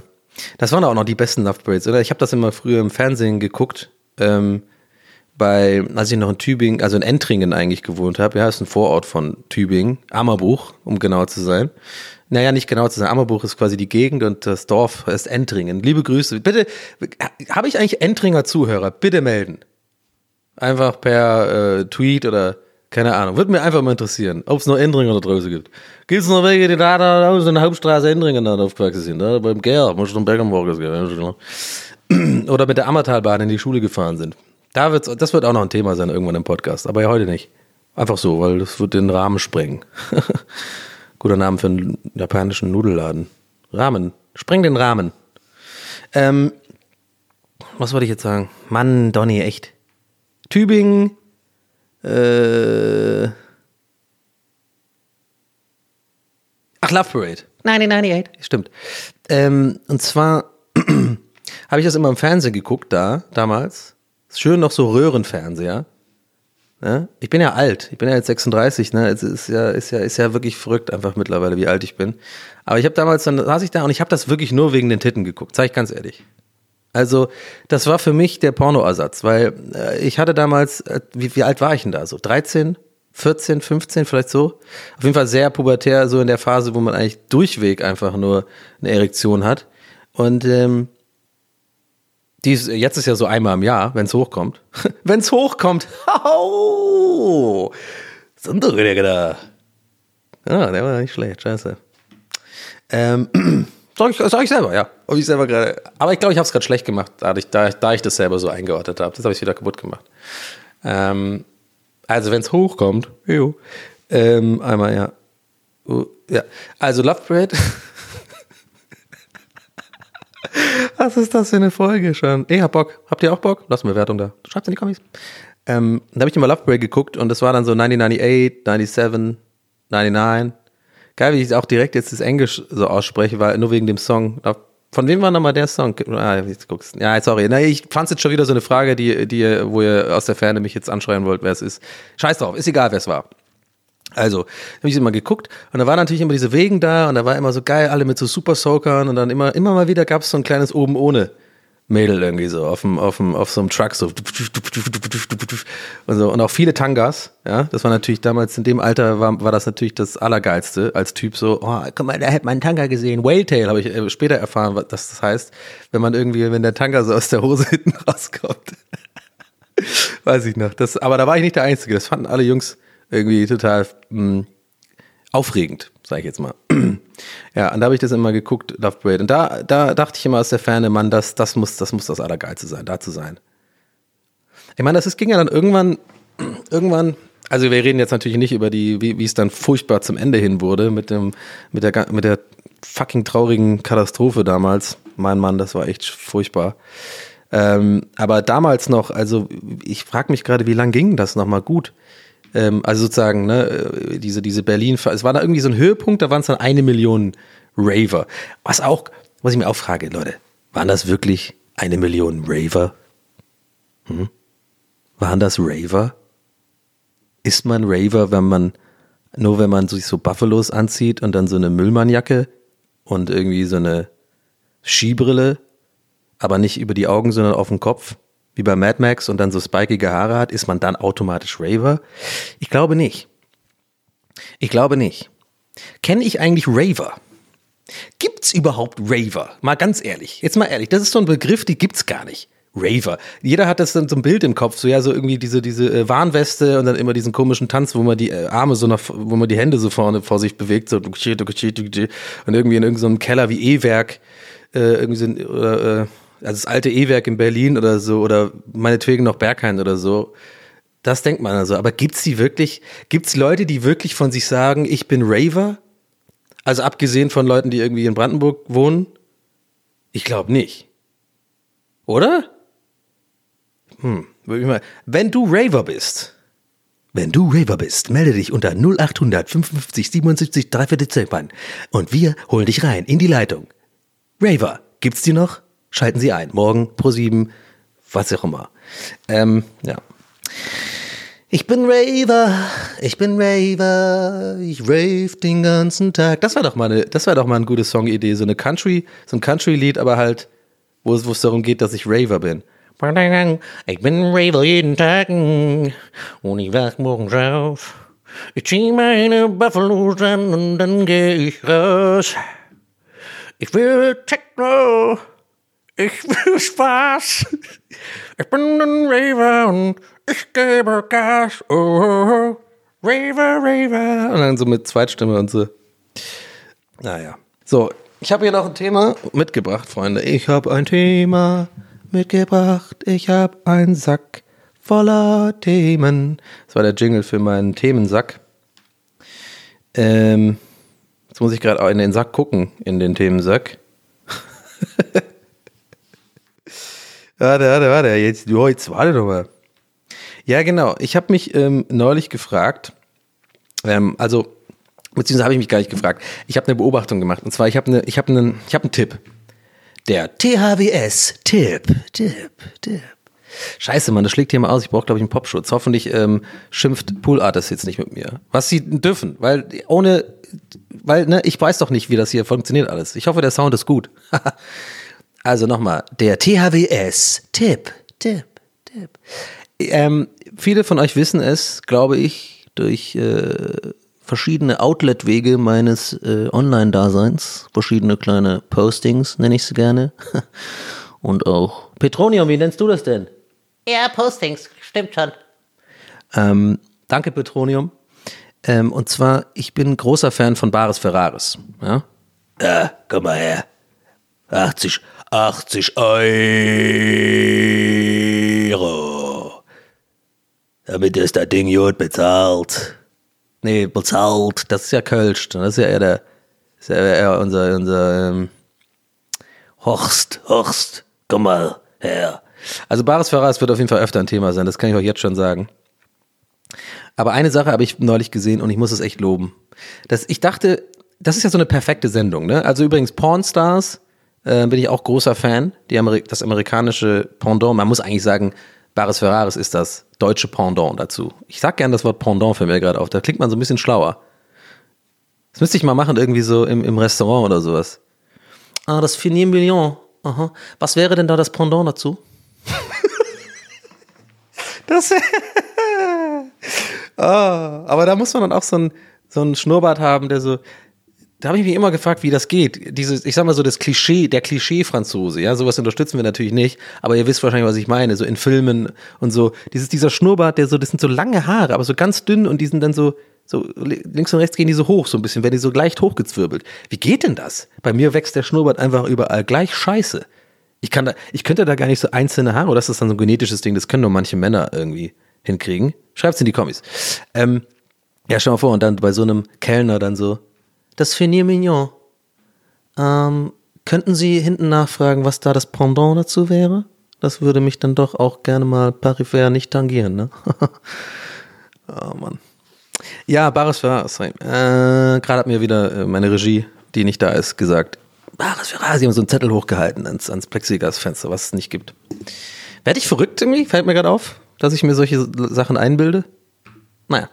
Das waren auch noch die besten Love Parades, oder? Ich habe das immer früher im Fernsehen geguckt. Ähm, bei, als ich noch in Tübingen, also in Entringen eigentlich gewohnt habe, ja, ist ein Vorort von Tübingen, Ammerbuch, um genau zu sein. Naja, nicht genau zu sein. Ammerbuch ist quasi die Gegend und das Dorf ist Entringen. Liebe Grüße. Bitte, habe ich eigentlich Entringer Zuhörer? Bitte melden. Einfach per äh, Tweet oder keine Ahnung. Würde mir einfach mal interessieren, ob es noch Endringer da draußen gibt. Gibt es noch welche, die da, da aus in der Hauptstraße Endringen da aufgewachsen sind? Da beim Ger, muss zum Bergenburg gehen. Oder mit der Ammertalbahn in die Schule gefahren sind. Da wird's, das wird auch noch ein Thema sein irgendwann im Podcast, aber ja heute nicht. Einfach so, weil das wird den Rahmen sprengen. Guter Name für einen japanischen Nudelladen. Rahmen. Spreng den Rahmen. Ähm, was wollte ich jetzt sagen? Mann, Donny, echt. Tübingen, äh, ach, Love Parade. 1998. Stimmt. Ähm, und zwar habe ich das immer im Fernsehen geguckt, da, damals. Schön noch so Röhrenfernseher. Ja? Ich bin ja alt, ich bin ja jetzt 36, ne? Es ist ja, ist ja, ist ja wirklich verrückt einfach mittlerweile, wie alt ich bin. Aber ich habe damals, dann saß ich da und ich habe das wirklich nur wegen den Titten geguckt, sag ich ganz ehrlich. Also, das war für mich der Pornoersatz, weil äh, ich hatte damals, äh, wie, wie alt war ich denn da? So 13, 14, 15, vielleicht so? Auf jeden Fall sehr pubertär, so in der Phase, wo man eigentlich durchweg einfach nur eine Erektion hat. Und ähm, die ist, jetzt ist ja so einmal im Jahr, wenn es hochkommt. wenn es hochkommt. Oh, Sonderrüdiger da. Ja, der war nicht schlecht, scheiße. Ähm, sag ich, sag ich selber, ja. Hab ich selber gerade. Aber ich glaube, ich habe es gerade schlecht gemacht, dadurch, da, da ich das selber so eingeordnet habe. Das habe ich wieder kaputt gemacht. Ähm, also, wenn es hochkommt, jo, ähm, einmal, ja. Uh, ja. Also, Love Parade. Was ist das für eine Folge schon? Ich hab Bock. Habt ihr auch Bock? Lasst eine Bewertung da. Schreibt's in die Kommis. Ähm, da habe ich immer Love Parade geguckt und das war dann so 1998, 97, 99. Geil, wie ich auch direkt jetzt das Englisch so ausspreche, weil nur wegen dem Song. Von wem war nochmal der Song? Ah, jetzt guckst. Ja, sorry. Na, ich fand's jetzt schon wieder so eine Frage, die, die, wo ihr aus der Ferne mich jetzt anschreien wollt, wer es ist. Scheiß drauf, ist egal, wer es war. Also, habe ich immer geguckt und da war natürlich immer diese Wegen da und da war immer so geil, alle mit so Super Soakern und dann immer, immer mal wieder gab es so ein kleines oben ohne Mädel irgendwie so auf dem, auf dem, auf so einem Truck so und so und auch viele Tangas, ja, das war natürlich damals in dem Alter war, war das natürlich das Allergeilste als Typ so, oh, guck mal, der hat meinen Tanga gesehen, Whale Tail habe ich äh, später erfahren, was das heißt, wenn man irgendwie, wenn der Tanga so aus der Hose hinten rauskommt. Weiß ich noch. Das, aber da war ich nicht der Einzige. Das fanden alle Jungs irgendwie total mh, aufregend, sage ich jetzt mal. ja, und da habe ich das immer geguckt, Love Parade. Und da, da dachte ich immer aus der Ferne, Mann, das, das, muss, das muss das Allergeilste sein, da zu sein. Ich meine, das ist, ging ja dann irgendwann, irgendwann, Also wir reden jetzt natürlich nicht über die, wie, es dann furchtbar zum Ende hin wurde mit dem, mit der, mit der fucking traurigen Katastrophe damals. Mein Mann, das war echt furchtbar. Ähm, aber damals noch, also ich frage mich gerade, wie lang ging das nochmal gut? Ähm, also sozusagen, ne, äh, diese, diese Berlin, es war da irgendwie so ein Höhepunkt, da waren es dann eine Million Raver. Was auch, was ich mir auch frage, Leute, waren das wirklich eine Million Raver? Hm? Waren das Raver? Ist man Raver, wenn man, nur wenn man sich so Buffalos anzieht und dann so eine Müllmannjacke und irgendwie so eine Skibrille, aber nicht über die Augen, sondern auf dem Kopf, wie bei Mad Max und dann so spikige Haare hat, ist man dann automatisch Raver? Ich glaube nicht. Ich glaube nicht. Kenne ich eigentlich Raver? Gibt's überhaupt Raver? Mal ganz ehrlich. Jetzt mal ehrlich, das ist so ein Begriff, die gibt's gar nicht. Raver. Jeder hat das dann so ein Bild im Kopf, so ja, so irgendwie diese, diese äh, Warnweste und dann immer diesen komischen Tanz, wo man die äh, Arme so nach, wo man die Hände so vorne vor sich bewegt, so und irgendwie in irgendeinem Keller wie E-Werk, äh, irgendwie so, oder, äh, also das alte E-Werk in Berlin oder so, oder meinetwegen noch Berghain oder so. Das denkt man also. Aber gibt's die wirklich, gibt's Leute, die wirklich von sich sagen, ich bin Raver? Also abgesehen von Leuten, die irgendwie in Brandenburg wohnen? Ich glaube nicht. Oder? Hm, würd ich mal- wenn du Raver bist, wenn du Raver bist, melde dich unter 0800 55 77 3 an und wir holen dich rein in die Leitung. Raver, gibt's die noch? Schalten Sie ein. Morgen pro sieben, was auch immer. Ähm, ja. Ich bin Raver, ich bin Raver, ich rave den ganzen Tag. Das war doch mal eine, das war doch mal eine gute Songidee, so eine Country, so ein Country-Lied, aber halt, wo es, wo es darum geht, dass ich Raver bin. Ich bin Raver jeden Tag und ich wach morgens auf. Ich zieh meine Buffalos an und dann geh ich raus. Ich will Techno. Ich will Spaß. Ich bin ein Raver und ich gebe Gas. Oh, oh, oh. Raver, Raver. Und dann so mit Zweitstimme und so. Naja. So, ich habe hier noch ein Thema mitgebracht, Freunde. Ich habe ein Thema mitgebracht. Ich habe einen Sack voller Themen. Das war der Jingle für meinen Themensack. Ähm, jetzt muss ich gerade auch in den Sack gucken, in den Themensack. Warte, warte, warte, jetzt, oh, jetzt warte doch mal. Ja, genau. Ich habe mich ähm, neulich gefragt, ähm, also, beziehungsweise habe ich mich gar nicht gefragt. Ich habe eine Beobachtung gemacht. Und zwar, ich habe eine, habe einen, einen Tipp. Der THWS-Tipp, Tipp, Tipp. Scheiße, Mann, das schlägt hier mal aus. Ich brauche, glaube ich, einen Popschutz. Hoffentlich ähm, schimpft Pool Artist jetzt nicht mit mir. Was sie dürfen, weil ohne, weil, ne, ich weiß doch nicht, wie das hier funktioniert alles. Ich hoffe, der Sound ist gut. also nochmal, der THWS-Tipp, Tipp, Tipp. Ähm, viele von euch wissen es, glaube ich, durch äh, verschiedene Outlet-Wege meines äh, Online-Daseins, verschiedene kleine Postings, nenne ich sie gerne. Und auch Petronium, wie nennst du das denn? Ja, Postings, stimmt schon. Ähm, danke, Petronium. Ähm, und zwar, ich bin großer Fan von Bares Ferraris. Ja? Äh, komm mal her. 80, 80 Euro. Damit ist das Ding gut bezahlt. Nee, bezahlt, das ist ja Kölsch. Das ist ja eher der, ist ja eher unser, unser ähm, Horst, Horst, komm mal her. Also Bares Ferraris wird auf jeden Fall öfter ein Thema sein, das kann ich euch jetzt schon sagen. Aber eine Sache habe ich neulich gesehen und ich muss es echt loben. Das, ich dachte, das ist ja so eine perfekte Sendung, ne? Also übrigens Pornstars äh, bin ich auch großer Fan. Ameri das amerikanische Pendant, man muss eigentlich sagen, Bares Ferraris ist das deutsche Pendant dazu. Ich sag gern das Wort Pendant für mir gerade auf, da klingt man so ein bisschen schlauer. Das müsste ich mal machen, irgendwie so im, im Restaurant oder sowas. Ah, das Filet Mignon. Aha. Was wäre denn da das Pendant dazu? das ah, aber da muss man dann auch so ein, so ein Schnurrbart haben, der so. Da habe ich mich immer gefragt, wie das geht. Dieses, ich sag mal so, das Klischee, der Klischee-Franzose, ja, sowas unterstützen wir natürlich nicht, aber ihr wisst wahrscheinlich, was ich meine, so in Filmen und so. Dieses, dieser Schnurrbart, der so, das sind so lange Haare, aber so ganz dünn und die sind dann so, so links und rechts gehen die so hoch, so ein bisschen, werden die so leicht hochgezwirbelt. Wie geht denn das? Bei mir wächst der Schnurrbart einfach überall gleich scheiße. Ich kann da, ich könnte da gar nicht so einzelne Haare, oder das ist dann so ein genetisches Ding, das können nur manche Männer irgendwie. hinkriegen. Schreibt's in die Kommis. Ähm, ja, stell mal vor, und dann bei so einem Kellner dann so, das Filet Mignon. Ähm, könnten Sie hinten nachfragen, was da das Pendant dazu wäre? Das würde mich dann doch auch gerne mal peripher nicht tangieren, ne? oh Mann. Ja, Baris Ferraris. Äh, Gerade hat mir wieder äh, meine Regie, die nicht da ist, gesagt, Baris Ferraris, sie haben so einen Zettel hochgehalten ans, ans Plexiglasfenster, was es nicht gibt. Werde ich verrückt irgendwie? Fällt mir gerade auf, dass ich mir solche Sachen einbilde? Naja.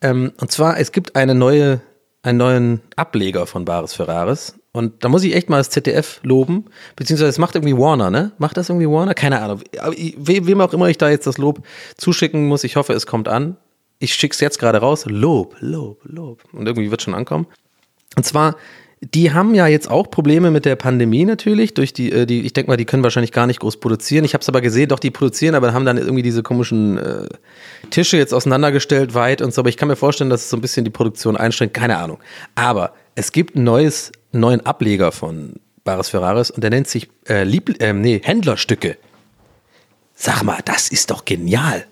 Ähm, und zwar, es gibt eine neue, einen neuen Ableger von Baris Ferraris. Und da muss ich echt mal das ZDF loben, beziehungsweise es macht irgendwie Warner, ne? Macht das irgendwie Warner? Keine Ahnung. We- Wem auch immer ich da jetzt das Lob zuschicken muss, ich hoffe, es kommt an. Ich schick's jetzt gerade raus. Lob, Lob, Lob. Und irgendwie wird schon ankommen. Und zwar, die haben ja jetzt auch Probleme mit der Pandemie natürlich. Durch die, äh, die ich denke mal, die können wahrscheinlich gar nicht groß produzieren. Ich habe es aber gesehen, doch die produzieren, aber haben dann irgendwie diese komischen äh, Tische jetzt auseinandergestellt, weit und so. Aber ich kann mir vorstellen, dass es so ein bisschen die Produktion einschränkt. Keine Ahnung. Aber es gibt ein neues, neuen Ableger von Baris Ferraris und der nennt sich äh, Lieb äh, nee, Händlerstücke. Sag mal, das ist doch genial.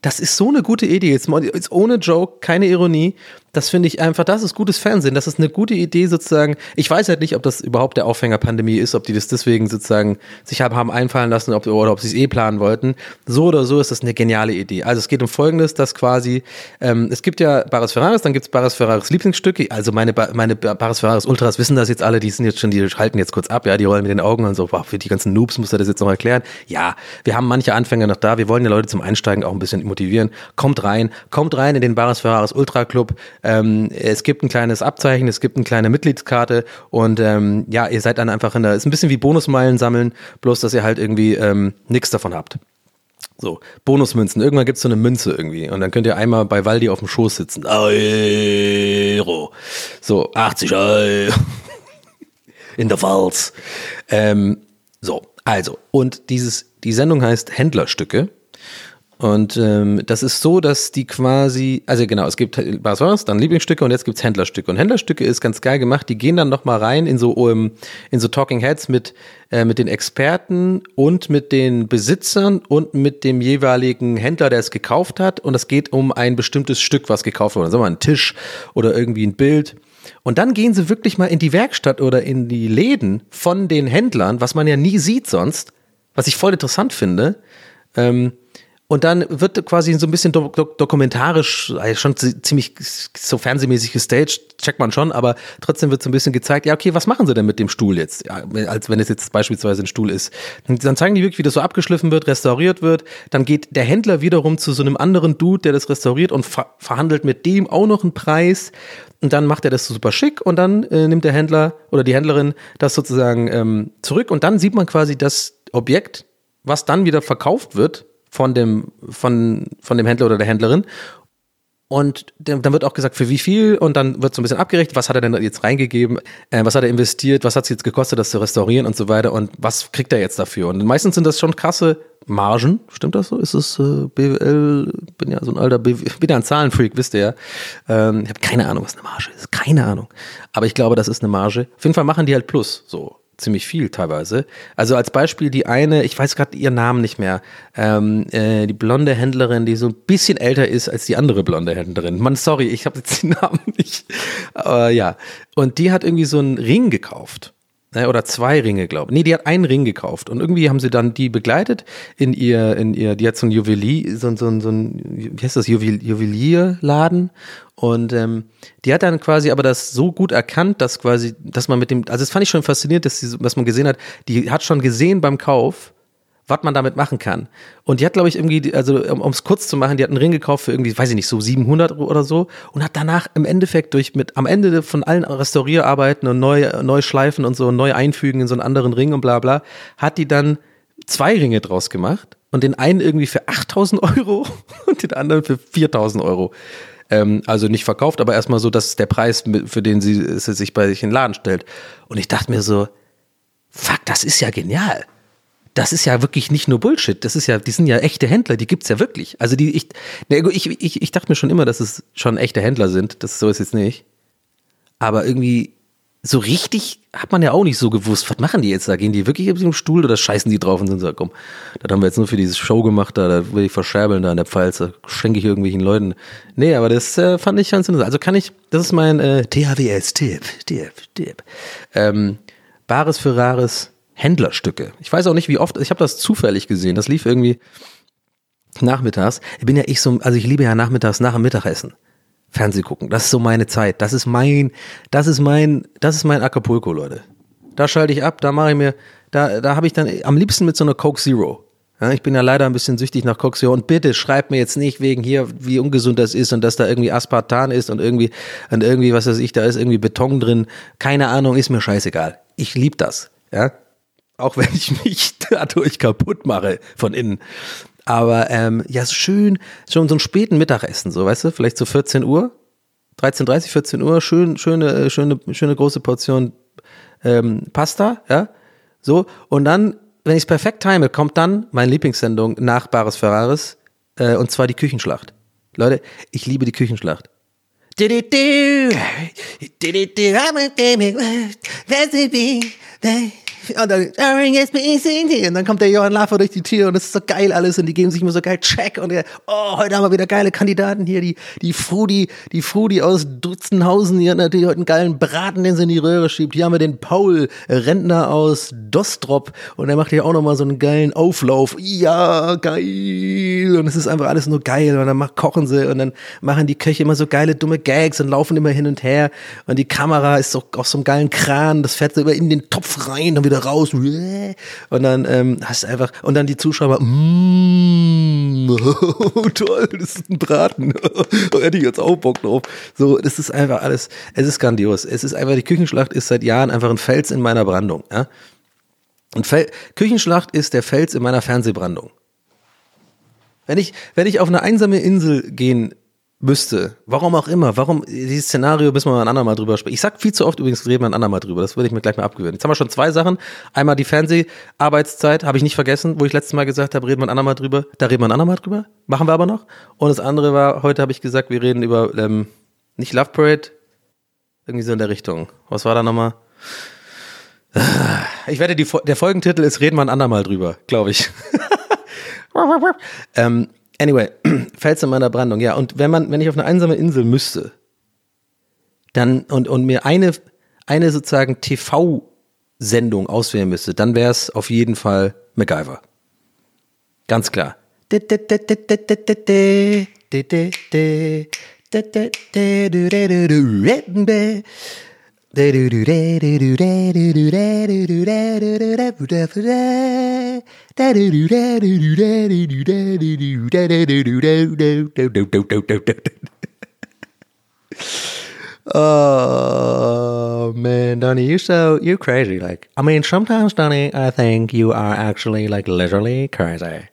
Das ist so eine gute Idee. Jetzt ohne Joke, keine Ironie. Das finde ich einfach, das ist gutes Fernsehen. Das ist eine gute Idee sozusagen. Ich weiß halt nicht, ob das überhaupt der Aufhänger Pandemie ist, ob die das deswegen sozusagen sich haben, haben einfallen lassen ob, oder ob sie es eh planen wollten. So oder so ist das eine geniale Idee. Also es geht um Folgendes, dass quasi, ähm, es gibt ja Baris Ferraris, dann gibt es Baris Ferraris Lieblingsstücke. Also meine, meine Ba- Baris Ferraris Ultras wissen das jetzt alle, die sind jetzt schon, die halten jetzt kurz ab, ja, die rollen mit den Augen und so, boah, für die ganzen Noobs muss er das jetzt noch erklären. Ja, wir haben manche Anfänger noch da, wir wollen ja Leute zum Einsteigen auch ein bisschen motivieren. Kommt rein, kommt rein in den Baris Ferraris Ultra Club. Ähm, es gibt ein kleines Abzeichen, es gibt eine kleine Mitgliedskarte und ähm, ja, ihr seid dann einfach in der, ist ein bisschen wie Bonusmeilen sammeln, bloß dass ihr halt irgendwie ähm, nichts davon habt. So, Bonusmünzen. Irgendwann gibt's so eine Münze irgendwie. Und dann könnt ihr einmal bei Waldi auf dem Schoß sitzen. Euro. So, 80 Euro. In der Pfalz. Ähm, so, also. Und dieses, die Sendung heißt Händlerstücke. Und ähm, das ist so, dass die quasi, also genau, es gibt was war's, dann Lieblingsstücke und jetzt gibt's Händlerstücke. Und Händlerstücke ist ganz geil gemacht. Die gehen dann noch mal rein in so ähm, in so Talking Heads mit äh, mit den Experten und mit den Besitzern und mit dem jeweiligen Händler, der es gekauft hat. Und es geht um ein bestimmtes Stück, was gekauft wurde. Sagen wir mal ein Tisch oder irgendwie ein Bild. Und dann gehen sie wirklich mal in die Werkstatt oder in die Läden von den Händlern, was man ja nie sieht sonst, was ich voll interessant finde. Ähm, und dann wird quasi so ein bisschen dok dok dokumentarisch, also schon zi- ziemlich so fernsehmäßig gestaged, checkt man schon, aber trotzdem wird so ein bisschen gezeigt, ja, okay, was machen sie denn mit dem Stuhl jetzt? Ja, als wenn es jetzt beispielsweise ein Stuhl ist. Und dann zeigen die wirklich, wie das so abgeschliffen wird, restauriert wird. Dann geht der Händler wiederum zu so einem anderen Dude, der das restauriert und ver verhandelt mit dem auch noch einen Preis. Und dann macht er das super schick und dann äh, nimmt der Händler oder die Händlerin das sozusagen ähm, zurück und dann sieht man quasi das Objekt, was dann wieder verkauft wird von dem, von, von dem Händler oder der Händlerin. Und dann wird auch gesagt, für wie viel, und dann wird so ein bisschen abgerechnet, was hat er denn jetzt reingegeben, äh, was hat er investiert, was hat es jetzt gekostet, das zu restaurieren und so weiter, und was kriegt er jetzt dafür? Und meistens sind das schon krasse Margen, stimmt das so? Ist es äh, BWL, bin ja so ein alter BWL, bin ja ein Zahlenfreak, wisst ihr ja. Ähm, ich habe keine Ahnung, was eine Marge ist, keine Ahnung. Aber ich glaube, das ist eine Marge. Auf jeden Fall machen die halt Plus, so ziemlich viel teilweise. Also als Beispiel die eine, ich weiß gerade ihren Namen nicht mehr, ähm, äh, die blonde Händlerin, die so ein bisschen älter ist als die andere blonde Händlerin. Man, sorry, ich habe jetzt den Namen nicht. Aber ja. Und die hat irgendwie so einen Ring gekauft. Ne, Oder zwei Ringe, glaube ich. Nee, die hat einen Ring gekauft. Und irgendwie haben sie dann die begleitet in ihr, in ihr, die hat so ein Juwelier, so, so, so ein, wie heißt das, Juwel, Juwelierladen. Und ähm, die hat dann quasi aber das so gut erkannt, dass quasi, dass man mit dem, also das fand ich schon faszinierend, dass, so- dass man gesehen hat, die hat schon gesehen beim Kauf, was man damit machen kann. Und die hat, glaube ich, irgendwie, die- also um es kurz zu machen, die hat einen Ring gekauft für irgendwie, weiß ich nicht, so 700 oder so und hat danach im Endeffekt durch mit, am Ende von allen Restaurierarbeiten und neu, neu schleifen und so neu einfügen in so einen anderen Ring und bla bla, hat die dann zwei Ringe draus gemacht und den einen irgendwie für 8000 Euro und den anderen für 4000 Euro. Ähm, also nicht verkauft, aber erstmal so, dass der Preis, für den sie, sie sich bei sich in den Laden stellt. Und ich dachte mir so, fuck, das ist ja genial das ist ja wirklich nicht nur Bullshit. Das ist ja, die sind ja echte Händler, die gibt's ja wirklich. Also die, ich, ich, ich, ich dachte mir schon immer, dass es schon echte Händler sind. Das so ist jetzt nicht. Aber irgendwie, so richtig hat man ja auch nicht so gewusst, was machen die jetzt da? Gehen die wirklich auf dem Stuhl oder scheißen die drauf und sind so, komm, das haben wir jetzt nur für diese Show gemacht, da, da will ich verscherbeln da in der Pfalz, da schenke ich irgendwelchen Leuten. Nee, aber das äh, fand ich ganz interessant. Also kann ich, das ist mein äh, THWS-Tipp, Tipp, Tipp. Ähm, Bares für Rares Händlerstücke. Ich weiß auch nicht, wie oft, ich habe das zufällig gesehen, das lief irgendwie nachmittags. Ich bin ja ich so, also ich liebe ja nachmittags nach dem Mittagessen. Fernseh gucken. Das ist so meine Zeit. Das ist mein, das ist mein, das ist mein Acapulco, Leute. Da schalte ich ab, da mache ich mir, da, da habe ich dann am liebsten mit so einer Coke Zero. Ja, ich bin ja leider ein bisschen süchtig nach Coke Zero und bitte schreibt mir jetzt nicht wegen hier, wie ungesund das ist und dass da irgendwie Aspartan ist und irgendwie, und irgendwie, was weiß ich, da ist irgendwie Beton drin. Keine Ahnung, ist mir scheißegal. Ich lieb das. Ja. Auch wenn ich mich dadurch kaputt mache von innen. Aber ähm, ja, so schön, schon so einen späten Mittagessen, so, weißt du, vielleicht so 14 Uhr, 13.30, 14 Uhr, schön, schöne, äh, schöne, schöne große Portion ähm, Pasta, ja, so. Und dann, wenn ich es perfekt time, kommt dann meine Lieblingssendung nach Bares Ferraris, äh, und zwar die Küchenschlacht. Leute, ich liebe die Küchenschlacht. Und dann, und dann kommt der Johann Laffer durch die Tür und es ist so geil alles und die geben sich immer so geil Check und der, oh, heute haben wir wieder geile Kandidaten hier, die, die Frudi, die Frudi aus Dutzenhausen, die hat natürlich heute einen geilen Braten, den sie in die Röhre schiebt. Hier haben wir den Paul, Rentner aus Dostrop und der macht hier auch nochmal so einen geilen Auflauf. Ja, geil. Und es ist einfach alles nur geil und dann macht, kochen sie und dann machen die Köche immer so geile dumme Gags und laufen immer hin und her und die Kamera ist so auf so einem geilen Kran, das fährt so immer in den Topf rein, dann wieder raus. Und dann ähm, hast du einfach und dann die Zuschauer mm, oh, toll das ist ein Braten. Hätte ich jetzt auch Bock drauf. So das ist einfach alles es ist grandios. Es ist einfach die Küchenschlacht ist seit Jahren einfach ein Fels in meiner Brandung ja. Und Fel Küchenschlacht ist der Fels in meiner Fernsehbrandung. Wenn ich wenn ich auf eine einsame Insel gehen müsste. Warum auch immer. Warum dieses Szenario, müssen wir mal ein andermal drüber sprechen. Ich sag viel zu oft übrigens, reden wir ein andermal drüber. Das würde ich mir gleich mal abgewöhnen. Jetzt haben wir schon zwei Sachen. Einmal die Fernseharbeitszeit, habe ich nicht vergessen, wo ich letztes Mal gesagt habe, reden wir ein andermal drüber. Da reden wir ein andermal drüber. Machen wir aber noch. Und das andere war, heute habe ich gesagt, wir reden über, ähm, nicht Love Parade, irgendwie so in der Richtung. Was war da nochmal? Ich wette, die, der Folgentitel ist Reden wir ein andermal drüber, glaube ich. ähm, Anyway, Fels in meiner Brandung, ja. Und wenn man, wenn ich auf eine einsame Insel müsste, dann und, und mir eine, eine sozusagen TV-Sendung auswählen müsste, dann wäre es auf jeden Fall MacGyver. Ganz klar. Oh man, Donnie, you're so you're crazy. Like, I mean, sometimes, Donnie, I think you are actually like literally crazy.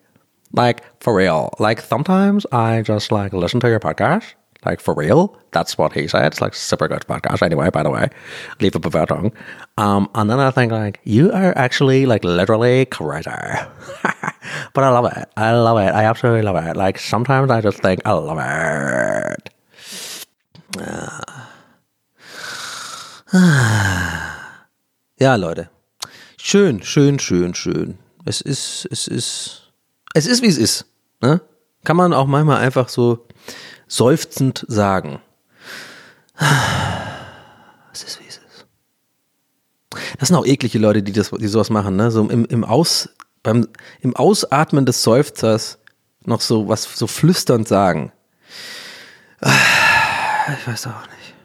Like for real. Like sometimes I just like listen to your podcast like for real. That's what he said. It's like super good podcast. Anyway, by the way, leave it a Bewertung. Um, and then I think like you are actually like literally crazy, but I love it. I love it. I absolutely love it. Like sometimes I just think I love it. Ja, Leute. Schön, schön, schön, schön. Es ist, es ist, es ist wie es ist. Ne? Kann man auch manchmal einfach so seufzend sagen. Es ist, wie es ist. Das sind auch eklige Leute, die, das, die sowas machen, ne? So im, im, Aus, beim, im Ausatmen des Seufzers noch so was so flüsternd sagen. Ich weiß auch nicht.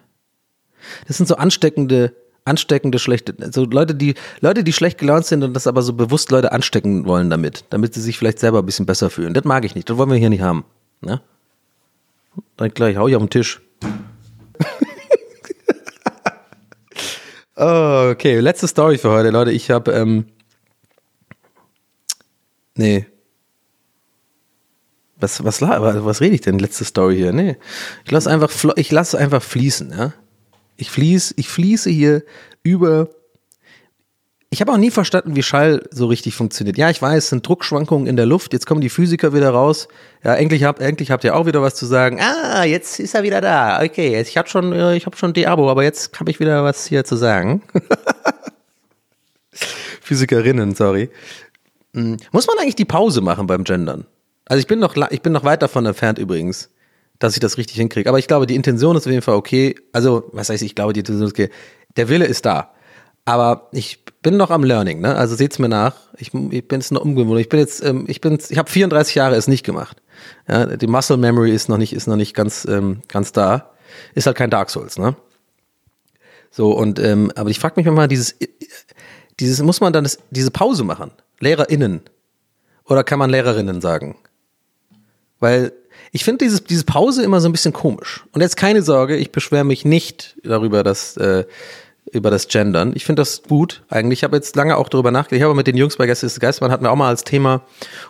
Das sind so ansteckende, ansteckende schlechte, so Leute, die, Leute, die schlecht gelaunt sind und das aber so bewusst Leute anstecken wollen damit, damit sie sich vielleicht selber ein bisschen besser fühlen. Das mag ich nicht. Das wollen wir hier nicht haben. Ne? Dann gleich hau ich auf den Tisch. oh, okay, letzte Story für heute, Leute. Ich habe, ähm, nee. Was, was, was rede ich denn? Letzte Story hier. Nee. Ich lasse einfach, ich lasse einfach fließen, ja. Ich fließe, ich fließe hier über, Ich habe auch nie verstanden, wie Schall so richtig funktioniert. Ja, ich weiß, es sind Druckschwankungen in der Luft. Jetzt kommen die Physiker wieder raus. Ja, endlich habt, endlich habt ihr auch wieder was zu sagen. Ah, jetzt ist er wieder da. Okay, jetzt, ich habe schon, äh, ich habe schon die Abo, aber jetzt habe ich wieder was hier zu sagen. Physikerinnen, sorry. Hm, Muss man eigentlich die Pause machen beim Gendern? Also ich bin noch, ich bin noch weit davon entfernt übrigens, dass ich das richtig hinkriege. Aber ich glaube, die Intention ist auf jeden Fall okay. Also, was heißt, ich glaube, die Intention ist okay. Der Wille ist da. Aber ich bin noch am Learning, ne? Also seht's mir nach. Ich, ich bin jetzt noch umgewohnt. Ich bin jetzt, ähm, ich bin, ich habe 34 Jahre es nicht gemacht. Ja, die Muscle Memory ist noch nicht, ist noch nicht ganz, ähm, ganz da. Ist halt kein Dark Souls, ne? So und, ähm, aber ich frage mich mal, dieses, dieses muss man dann das, diese Pause machen? LehrerInnen oder kann man Lehrerinnen sagen? Weil ich finde dieses, diese Pause immer so ein bisschen komisch. Und jetzt keine Sorge, ich beschwere mich nicht darüber, dass äh, über das Gendern. Ich finde das gut. Eigentlich Ich habe jetzt lange auch darüber nachgedacht. Ich habe mit den Jungs bei Gäste ist Geistmann hatten wir auch mal als Thema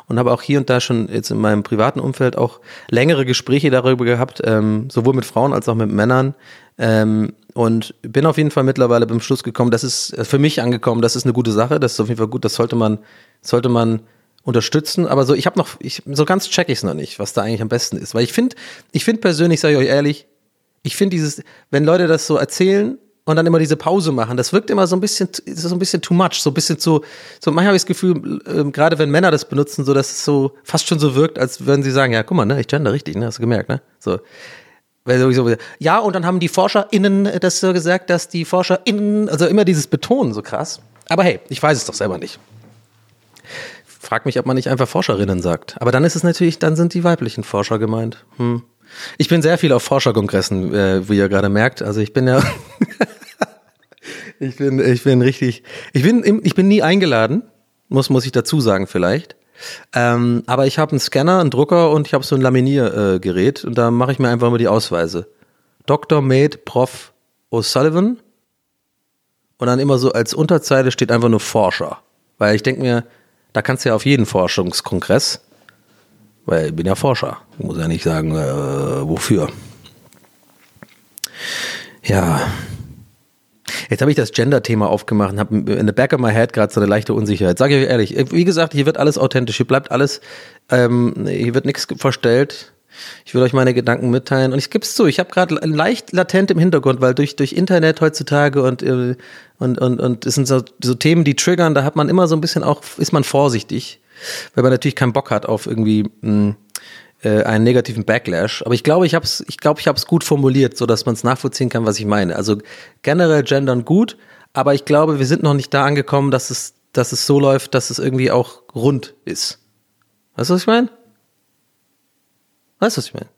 und habe auch hier und da schon jetzt in meinem privaten Umfeld auch längere Gespräche darüber gehabt, ähm, sowohl mit Frauen als auch mit Männern. Ähm, und bin auf jeden Fall mittlerweile beim Schluss gekommen, das ist äh, für mich angekommen, das ist eine gute Sache, das ist auf jeden Fall gut, das sollte man, sollte man unterstützen, aber so ich habe noch ich so ganz check ich es noch nicht, was da eigentlich am besten ist, weil ich finde, ich finde persönlich, sage ich euch ehrlich, ich finde dieses, wenn Leute das so erzählen und dann immer diese Pause machen, das wirkt immer so ein bisschen, so ein bisschen too much, so ein bisschen zu, so manchmal habe ich das Gefühl, ähm, gerade wenn Männer das benutzen, so dass es so fast schon so wirkt, als würden sie sagen, ja, guck mal, ne, ich gender richtig, ne, hast du gemerkt, ne, so. Ja, und dann haben die ForscherInnen das so gesagt, dass die ForscherInnen, also immer dieses Betonen so krass. Aber hey, ich weiß es doch selber nicht. Frag mich, ob man nicht einfach Forscherinnen sagt. Aber dann ist es natürlich, dann sind die weiblichen Forscher gemeint. Hm. Ich bin sehr viel auf Forscherkongressen, äh, wie ihr gerade merkt. Also ich bin ja, ich bin, ich bin richtig, ich bin, ich bin nie eingeladen, muss, muss ich dazu sagen vielleicht. Ähm, aber ich habe einen Scanner, einen Drucker und ich habe so ein Laminiergerät äh, und da mache ich mir einfach immer die Ausweise. Dr. Med Prof. O'Sullivan und dann immer so als Unterzeile steht einfach nur Forscher. Weil ich denke mir, da kannst du ja auf jeden Forschungskongress, weil ich bin ja Forscher. Ich muss ja nicht sagen, äh, wofür. Ja. Jetzt habe ich das Gender-Thema aufgemacht und habe in the back of my head gerade so eine leichte Unsicherheit. Sage ich euch ehrlich, wie gesagt, hier wird alles authentisch, hier bleibt alles, ähm, hier wird nichts verstellt. Ich will euch meine Gedanken mitteilen und ich gebe es zu, ich habe gerade leicht latent im Hintergrund, weil durch, durch Internet heutzutage und, äh, und, und, und es sind so, so Themen, die triggern, da hat man immer so ein bisschen auch, ist man vorsichtig, weil man natürlich keinen Bock hat auf irgendwie mh, äh, einen negativen Backlash. Aber ich glaube, ich habe es, ich glaube, ich gut formuliert, so dass man es nachvollziehen kann, was ich meine. Also generell gendern gut, aber ich glaube, wir sind noch nicht da angekommen, dass es, dass es so läuft, dass es irgendwie auch rund ist. Weißt du, was ich meine? Weißt du, was ich meine?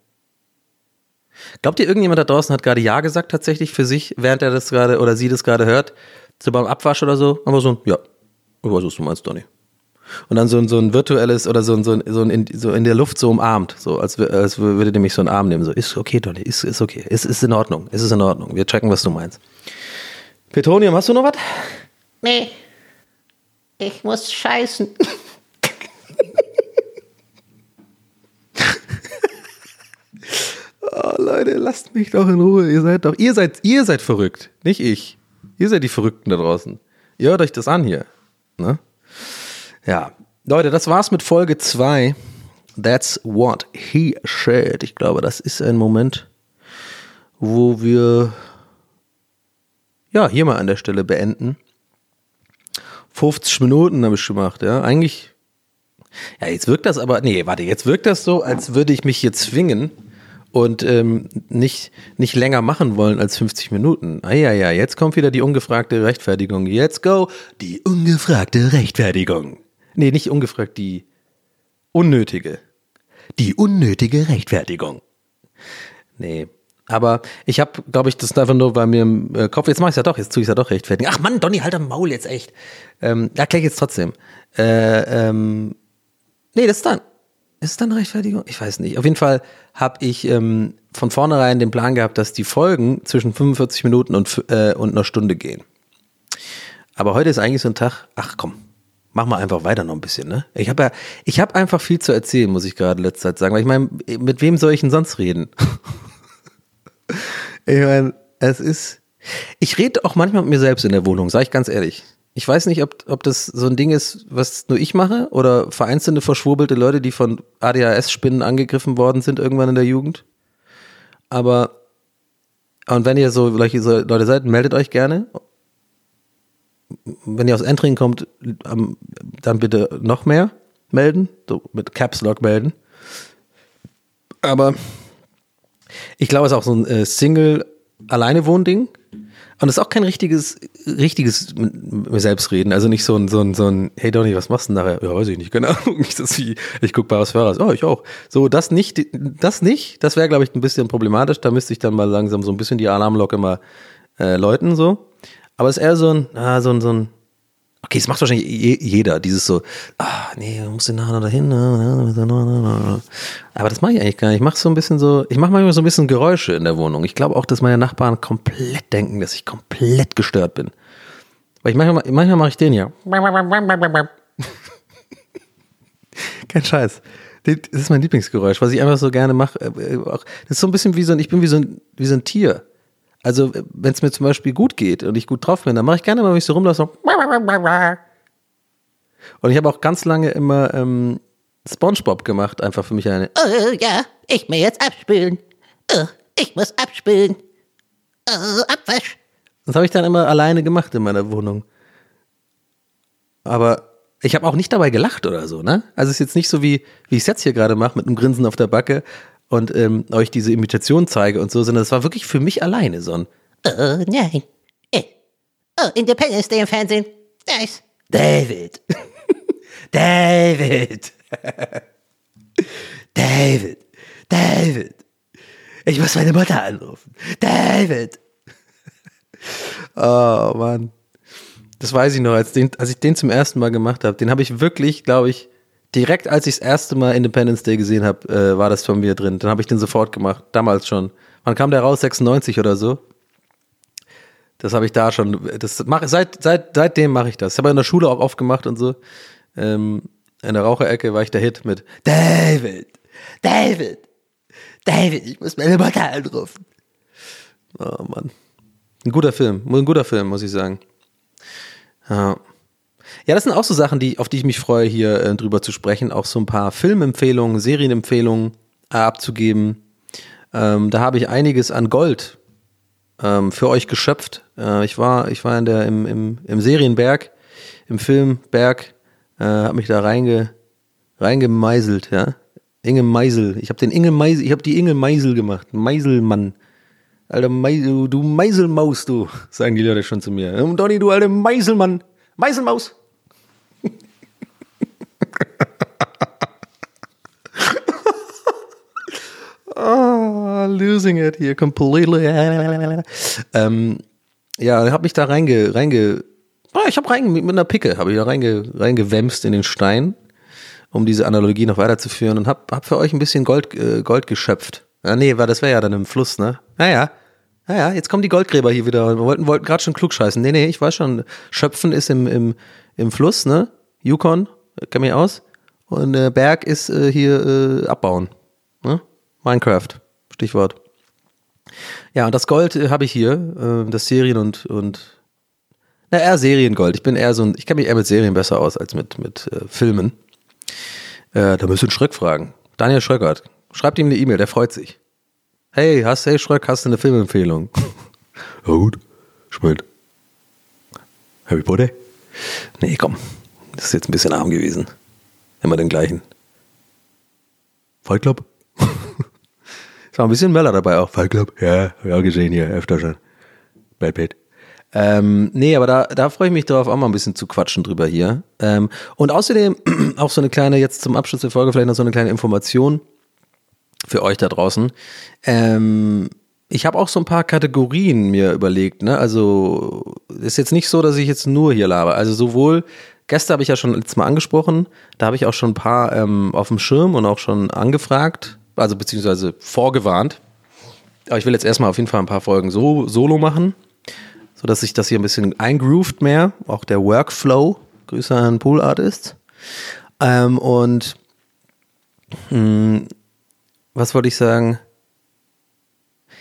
Glaubt ihr, irgendjemand da draußen hat gerade Ja gesagt tatsächlich für sich, während er das gerade oder sie das gerade hört? So beim Abwasch oder so? Aber so Ja. Ich weiß, was du meinst, Donny. Und dann so ein, so ein virtuelles oder so ein, so ein, so ein in, so in der Luft so umarmt, so als, als würde der mich so einen Arm nehmen. So, ist okay, Donny, ist, ist okay, ist, ist in Ordnung, ist es in Ordnung. Wir checken, was du meinst. Petronium, hast du noch was? Nee. Ich muss scheißen. Oh, Leute, lasst mich doch in Ruhe. Ihr seid doch, ihr seid, ihr seid verrückt, nicht ich. Ihr seid die Verrückten da draußen. Ihr hört euch das an hier. Ne? Ja. Leute, das war's mit Folge 2. That's what he said. Ich glaube, das ist ein Moment, wo wir ja hier mal an der Stelle beenden. 50 Minuten habe ich gemacht, ja. Eigentlich ja, jetzt wirkt das aber, nee, warte, jetzt wirkt das so, als würde ich mich hier zwingen und ähm, nicht, nicht länger machen wollen als 50 Minuten. Ah ja, ja, jetzt kommt wieder die ungefragte Rechtfertigung. Jetzt go, die ungefragte Rechtfertigung. Nee, nicht ungefragt, die unnötige. Die unnötige Rechtfertigung. Nee. Aber ich habe, glaube ich, das einfach nur bei mir im äh, Kopf. Jetzt mache ich ja doch, jetzt tue ich ja doch rechtfertigen. Ach Mann, Donny, halt am Maul jetzt echt. Ähm, erkläre ich jetzt trotzdem. Äh, ähm, Nee, das ist dann. Ist es dann Rechtfertigung? Ich weiß nicht. Auf jeden Fall habe ich ähm, von vornherein den Plan gehabt, dass die Folgen zwischen 45 Minuten und, äh, und einer Stunde gehen. Aber heute ist eigentlich so ein Tag, ach komm, mach mal einfach weiter noch ein bisschen, ne? Ich habe ja, ich habe einfach viel zu erzählen, muss ich gerade letzte Zeit sagen. Weil ich meine, mit wem soll ich denn sonst reden? ich meine, es ist. Ich rede auch manchmal mit mir selbst in der Wohnung, sage ich ganz ehrlich. Ich weiß nicht, ob, ob das so ein Ding ist, was nur ich mache oder vereinzelte verschwurbelte Leute, die von ADHS-Spinnen angegriffen worden sind irgendwann in der Jugend. Aber, und wenn ihr so Leute seid, meldet euch gerne. Wenn ihr aus Entring kommt, am- dann bitte noch mehr melden, so mit Caps Lock melden. Aber ich glaube, es ist auch so ein äh, Single-Alleine-Wohnding. Und es ist auch kein richtiges, richtiges mit mit mir selbst reden. Also nicht so ein, so ein, so ein, hey Donny, was machst du denn nachher? Ja, weiß ich nicht, keine Ahnung. Nicht das wie, ich guck Bares Ferras. Oh, ich auch. So, das nicht, das nicht. Das wäre, glaube ich, ein bisschen problematisch. Da müsste ich dann mal langsam so ein bisschen die Alarmlocke mal äh, läuten, so. Aber es ist eher so ein, ah, so ein, so ein, okay, es macht wahrscheinlich je, jeder, dieses so, ah, nee, du musst nachher noch dahin. Aber das mache ich eigentlich gar nicht. Ich mache so ein bisschen so, ich mache manchmal so ein bisschen Geräusche in der Wohnung. Ich glaube auch, dass meine Nachbarn komplett denken, dass ich komplett gestört bin. Weil ich manchmal, manchmal mache ich den ja. Kein Scheiß. Das ist mein Lieblingsgeräusch, was ich einfach so gerne mache. Äh, äh, Das ist so ein bisschen wie so ein, ich bin wie so ein, wie so ein Tier. Also, wenn es mir zum Beispiel gut geht und ich gut drauf bin, dann mache ich gerne mal, wenn ich so rumlasse, so. Und ich habe auch ganz lange immer ähm, Spongebob gemacht, einfach für mich eine. Oh ja, ich muss jetzt abspülen. Oh, ich muss abspülen. Oh, Abwasch. Das habe ich dann immer alleine gemacht in meiner Wohnung. Aber ich habe auch nicht dabei gelacht oder so, ne? Also es ist jetzt nicht so wie, wie ich es jetzt hier gerade mache, mit einem Grinsen auf der Backe und ähm, euch diese Imitation zeige und so, sondern es war wirklich für mich alleine so ein Oh nein. Eh. Oh, Independence Day im Fernsehen. Nice. David. David. David. David. Ich muss meine Mutter anrufen. David. Oh Mann. Das weiß ich noch, als, den, als ich den zum ersten Mal gemacht habe. Den habe ich wirklich, glaube ich, direkt als ich das erste Mal Independence Day gesehen habe, äh, war das von mir drin. Dann habe ich den sofort gemacht. Damals schon. Wann kam der raus? 96 oder so? Das habe ich da schon. Das mache seit seit seitdem mache ich das. Ich habe in der Schule auch oft gemacht und so. Ähm, in der Raucherecke war ich der Hit mit David, David, David. Ich muss meine Mutter anrufen. Oh Mann, ein guter Film, ein guter Film, muss ich sagen. Ja. Ja, das sind auch so Sachen, die, auf die ich mich freue, hier äh, drüber zu sprechen. Auch so ein paar Filmempfehlungen, Serienempfehlungen äh, abzugeben. Ähm, da habe ich einiges an Gold ähm, für euch geschöpft. Äh, ich war, ich war in der, im, im, im Serienberg, im Filmberg, äh, habe mich da reinge, reingemeißelt, ja. Inge Meisel. Ich habe den Inge Meisel, ich habe die Inge Meisel gemacht. Meiselmann. Alter Meisel, du Meiselmaus, du, sagen die Leute schon zu mir. Ähm, Donny, du alte Meiselmann. Meiselmaus. Losing it here completely. Ähm, ja, habe mich da reinge, reinge, ah, ich habe rein, mit einer Picke habe ich da reinge, reingewämst in den Stein, um diese Analogie noch weiterzuführen und hab, hab für euch ein bisschen Gold, äh, Gold geschöpft. Ja, nee, war, das wäre ja dann im Fluss, ne? Naja. Naja, jetzt kommen die Goldgräber hier wieder. Wir wollten, wollten gerade schon klugscheißen. Nee, nee, ich weiß schon. Schöpfen ist im, im, im Fluss, ne? Yukon, kenn mich aus. Und äh, Berg ist äh, hier äh, abbauen. Ne? Minecraft, Stichwort. Ja, und das Gold äh, habe ich hier, äh, das Serien und, und na, eher Seriengold. Ich bin eher so ein, ich kenne mich eher mit Serien besser aus als mit, mit äh, Filmen. Äh, da einen Schröck fragen. Daniel Schröckert. Schreibt ihm eine E-Mail, der freut sich. Hey, hast, hey Schröck, hast du eine Filmempfehlung? ja gut, spät. Harry Potter? Nee, komm. Das ist jetzt ein bisschen arm gewesen. Immer den gleichen. Fight Club? Auch ein bisschen Möller dabei auch. Fight Club? Ja, ja, gesehen hier, öfter schon. Bad Pit. Ähm, nee, aber da, da freue ich mich drauf, auch mal ein bisschen zu quatschen drüber hier. Ähm, und außerdem auch so eine kleine, jetzt zum Abschluss der Folge vielleicht noch so eine kleine Information für euch da draußen. Ähm, ich habe auch so ein paar Kategorien mir überlegt. Ne? Also ist jetzt nicht so, dass ich jetzt nur hier laber. Also sowohl Gäste habe ich ja schon letztes Mal angesprochen. Da habe ich auch schon ein paar ähm, auf dem Schirm und auch schon angefragt, also beziehungsweise vorgewarnt. Aber ich will jetzt erstmal auf jeden Fall ein paar Folgen so, solo machen, sodass sich das hier ein bisschen eingroovt mehr. Auch der Workflow. Grüße an Pool Artist. Ähm, und mh, was wollte ich sagen?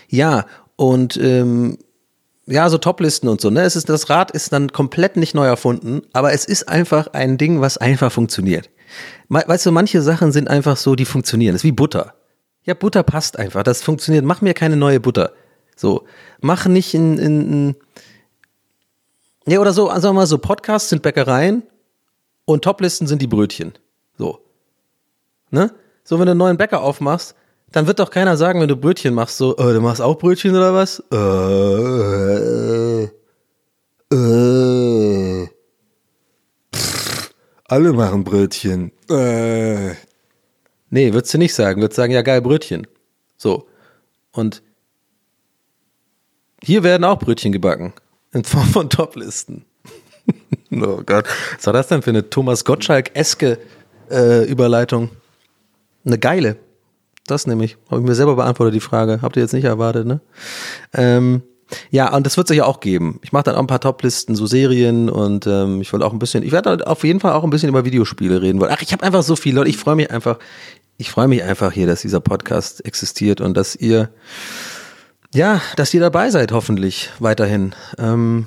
Ja, und ähm, ja, so Toplisten und so, ne? Es ist, das Rad ist dann komplett nicht neu erfunden, aber es ist einfach ein Ding, was einfach funktioniert. Weißt du, manche Sachen sind einfach so, die funktionieren. Das ist wie Butter. Ja, Butter passt einfach. Das funktioniert. Mach mir keine neue Butter. So. Mach nicht in, in, in ja, oder so, sagen wir mal so, Podcasts sind Bäckereien und Toplisten sind die Brötchen. So. Ne? So, wenn du einen neuen Bäcker aufmachst, dann wird doch keiner sagen, wenn du Brötchen machst, so, äh, du machst auch Brötchen oder was? Äh, äh, äh. Pff, alle machen Brötchen. Äh. Nee, würdest du nicht sagen. Würdest sagen, ja geil, Brötchen. So. Und hier werden auch Brötchen gebacken. In Form von Toplisten. oh Gott. Was war das denn für eine Thomas Gottschalk-eske äh, Überleitung? Eine geile. Das nämlich. Habe ich mir selber beantwortet, die Frage. Habt ihr jetzt nicht erwartet, ne? Ähm, ja, und das wird es ja auch geben. Ich mache dann auch ein paar Toplisten, so Serien und ähm, ich will auch ein bisschen, ich werde auf jeden Fall auch ein bisschen über Videospiele reden wollen. Ach, ich habe einfach so viel, Leute, ich freue mich einfach, ich freue mich einfach hier, dass dieser Podcast existiert und dass ihr, ja, dass ihr dabei seid, hoffentlich weiterhin. Ähm,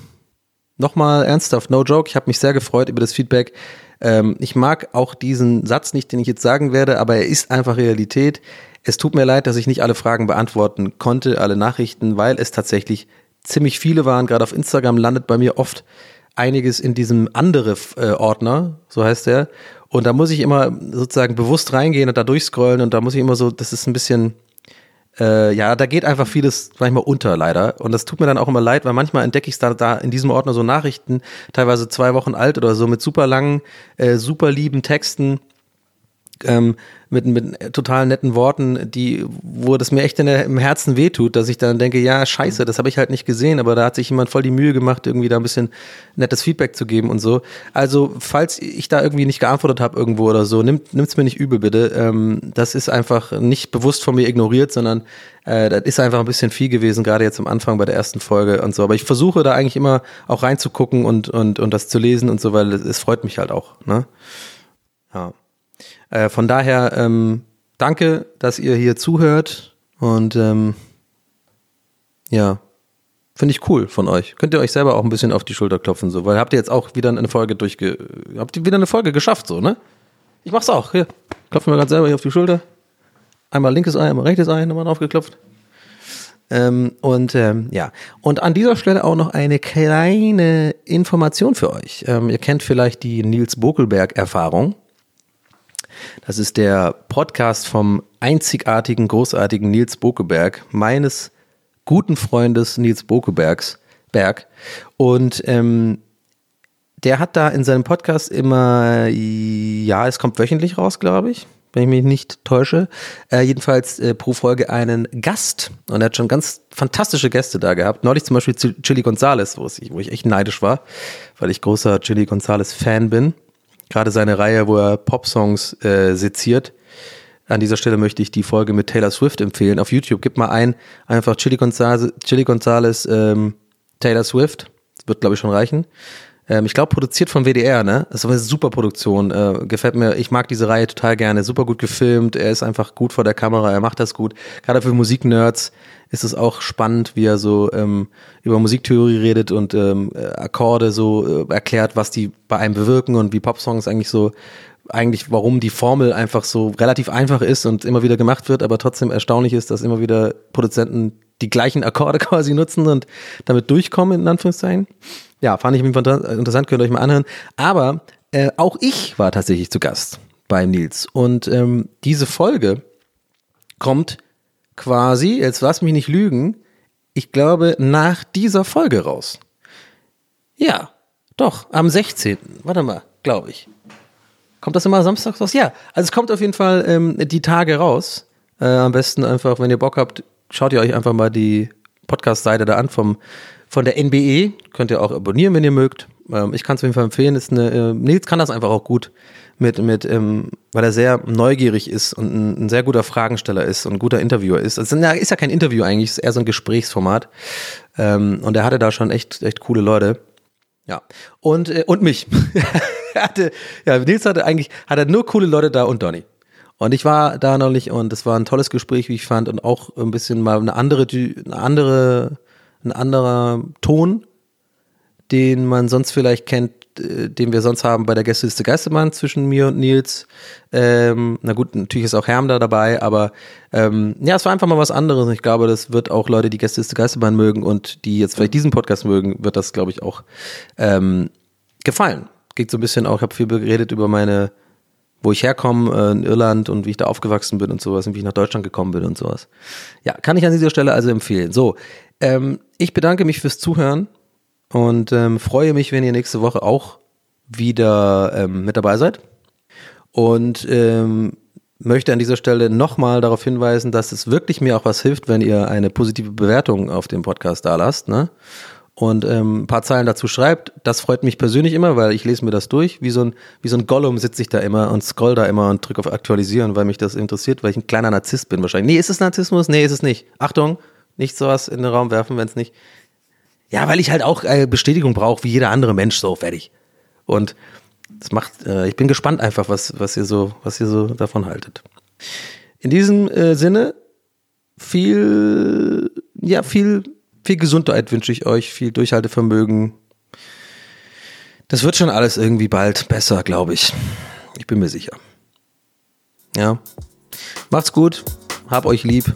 Nochmal ernsthaft, no joke, ich habe mich sehr gefreut über das Feedback. Ähm, ich mag auch diesen Satz nicht, den ich jetzt sagen werde, aber er ist einfach Realität. Es tut mir leid, dass ich nicht alle Fragen beantworten konnte, alle Nachrichten, weil es tatsächlich ziemlich viele waren. Gerade auf Instagram landet bei mir oft einiges in diesem andere äh, Ordner, so heißt er. Und da muss ich immer sozusagen bewusst reingehen und da durchscrollen und da muss ich immer so, das ist ein bisschen, äh, ja, da geht einfach vieles manchmal unter, leider. Und das tut mir dann auch immer leid, weil manchmal entdecke ich da, da in diesem Ordner so Nachrichten, teilweise zwei Wochen alt oder so, mit super langen, äh, super lieben Texten, ähm, mit, mit total netten Worten, die, wo das mir echt in der, im Herzen wehtut, dass ich dann denke, ja, scheiße, das habe ich halt nicht gesehen, aber da hat sich jemand voll die Mühe gemacht, irgendwie da ein bisschen nettes Feedback zu geben und so. Also, falls ich da irgendwie nicht geantwortet habe irgendwo oder so, nimmt nimmt's mir nicht übel, bitte. Ähm, das ist einfach nicht bewusst von mir ignoriert, sondern äh, das ist einfach ein bisschen viel gewesen, gerade jetzt am Anfang bei der ersten Folge und so. Aber ich versuche da eigentlich immer auch reinzugucken und, und, und das zu lesen und so, weil es, freut mich halt auch. Ne? Ja. Äh, von daher, ähm, danke, dass ihr hier zuhört und ähm, ja, finde ich cool von euch. Könnt ihr euch selber auch ein bisschen auf die Schulter klopfen, so, weil habt ihr jetzt auch wieder eine Folge durchge, habt ihr wieder eine Folge geschafft, so, ne? Ich mach's auch, hier, klopfen wir gerade selber hier auf die Schulter. Einmal linkes Ei, einmal rechtes Ei, nochmal draufgeklopft. Ähm, und ähm, ja, und an dieser Stelle auch noch eine kleine Information für euch. Ähm, ihr kennt vielleicht die Nils Bokelberg-Erfahrung. Das ist der Podcast vom einzigartigen, großartigen Nils Bokeberg, meines guten Freundes Nils Bokebergs, Berg. Und ähm, der hat da in seinem Podcast immer, ja, es kommt wöchentlich raus, glaube ich, wenn ich mich nicht täusche. Äh, jedenfalls äh, pro Folge einen Gast. Und er hat schon ganz fantastische Gäste da gehabt. Neulich zum Beispiel Ch- Chili Gonzales, wo ich, wo ich echt neidisch war, weil ich großer Chili Gonzales Fan bin. Gerade seine Reihe, wo er Popsongs äh, seziert. An dieser Stelle möchte ich die Folge mit Taylor Swift empfehlen. Auf YouTube gib mal ein, einfach Chili Gonzales, Chili Gonzales ähm, Taylor Swift. Das wird, glaube ich, schon reichen. Ähm, ich glaube, produziert vom WDR, ne? Das ist eine super Produktion. Äh, gefällt mir. Ich mag diese Reihe total gerne. Super gut gefilmt. Er ist einfach gut vor der Kamera. Er macht das gut. Gerade für Musiknerds ist es auch spannend, wie er so ähm, über Musiktheorie redet und ähm, äh, Akkorde so äh, erklärt, was die bei einem bewirken und wie Popsongs eigentlich so eigentlich, warum die Formel einfach so relativ einfach ist und immer wieder gemacht wird, aber trotzdem erstaunlich ist, dass immer wieder Produzenten die gleichen Akkorde quasi nutzen und damit durchkommen, in Anführungszeichen. Ja, fand ich interessant, könnt ihr euch mal anhören. Aber äh, auch ich war tatsächlich zu Gast bei Nils. Und ähm, diese Folge kommt quasi, jetzt lass mich nicht lügen, ich glaube, nach dieser Folge raus. Ja, doch, am 16. Warte mal, glaube ich. Kommt das immer samstags raus? Ja, also es kommt auf jeden Fall ähm, die Tage raus. Äh, am besten einfach, wenn ihr Bock habt, schaut ihr euch einfach mal die Podcast-Seite da an vom, von der NBE. Könnt ihr auch abonnieren, wenn ihr mögt. Ähm, ich kann es auf jeden Fall empfehlen. Ist eine, äh, Nils kann das einfach auch gut mit, mit ähm, weil er sehr neugierig ist und ein, ein sehr guter Fragensteller ist und ein guter Interviewer ist. Also, na, ist ja kein Interview eigentlich, ist eher so ein Gesprächsformat. Ähm, und er hatte da schon echt, echt coole Leute. Ja. Und, äh, und mich. er hatte, ja, Nils hatte eigentlich, hat er nur coole Leute da und Donny. Und ich war da neulich und es war ein tolles Gespräch, wie ich fand, und auch ein bisschen mal eine andere, eine andere, ein anderer Ton, den man sonst vielleicht kennt, äh, den wir sonst haben bei der Gästeliste Geistermann zwischen mir und Nils. Ähm, na gut, natürlich ist auch Herm da dabei, aber ähm, ja, es war einfach mal was anderes. Und ich glaube, das wird auch Leute, die Gästeliste Geistermann mögen und die jetzt vielleicht diesen Podcast mögen, wird das, glaube ich, auch ähm, gefallen. Geht so ein bisschen auch, ich habe viel geredet über meine, wo ich herkomme äh, in Irland und wie ich da aufgewachsen bin und sowas und wie ich nach Deutschland gekommen bin und sowas. Ja, kann ich an dieser Stelle also empfehlen. So, ähm, ich bedanke mich fürs Zuhören und ähm, freue mich, wenn ihr nächste Woche auch wieder ähm, mit dabei seid. Und ähm, möchte an dieser Stelle nochmal darauf hinweisen, dass es wirklich mir auch was hilft, wenn ihr eine positive Bewertung auf dem Podcast da lasst. Ne? Und ähm, ein paar Zeilen dazu schreibt. Das freut mich persönlich immer, weil ich lese mir das durch. Wie so ein, wie so ein Gollum sitze ich da immer und scroll da immer und drücke auf Aktualisieren, weil mich das interessiert, weil ich ein kleiner Narzisst bin wahrscheinlich. Nee, ist es Narzissmus? Nee, ist es nicht. Achtung, nicht sowas in den Raum werfen, wenn es nicht. Ja, weil ich halt auch äh, Bestätigung brauche, wie jeder andere Mensch, so fertig. Und das macht, äh, ich bin gespannt einfach, was, was ihr so, was ihr so davon haltet. In diesem äh, Sinne, viel, ja, viel, viel Gesundheit wünsche ich euch, viel Durchhaltevermögen. Das wird schon alles irgendwie bald besser, glaube ich. Ich bin mir sicher. Ja. Macht's gut. Hab euch lieb.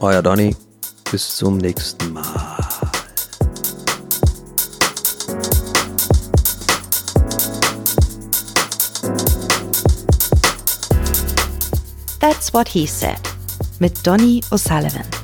Euer Donny. Bis zum nächsten Mal. That's What He Said mit Donny O'Sullivan.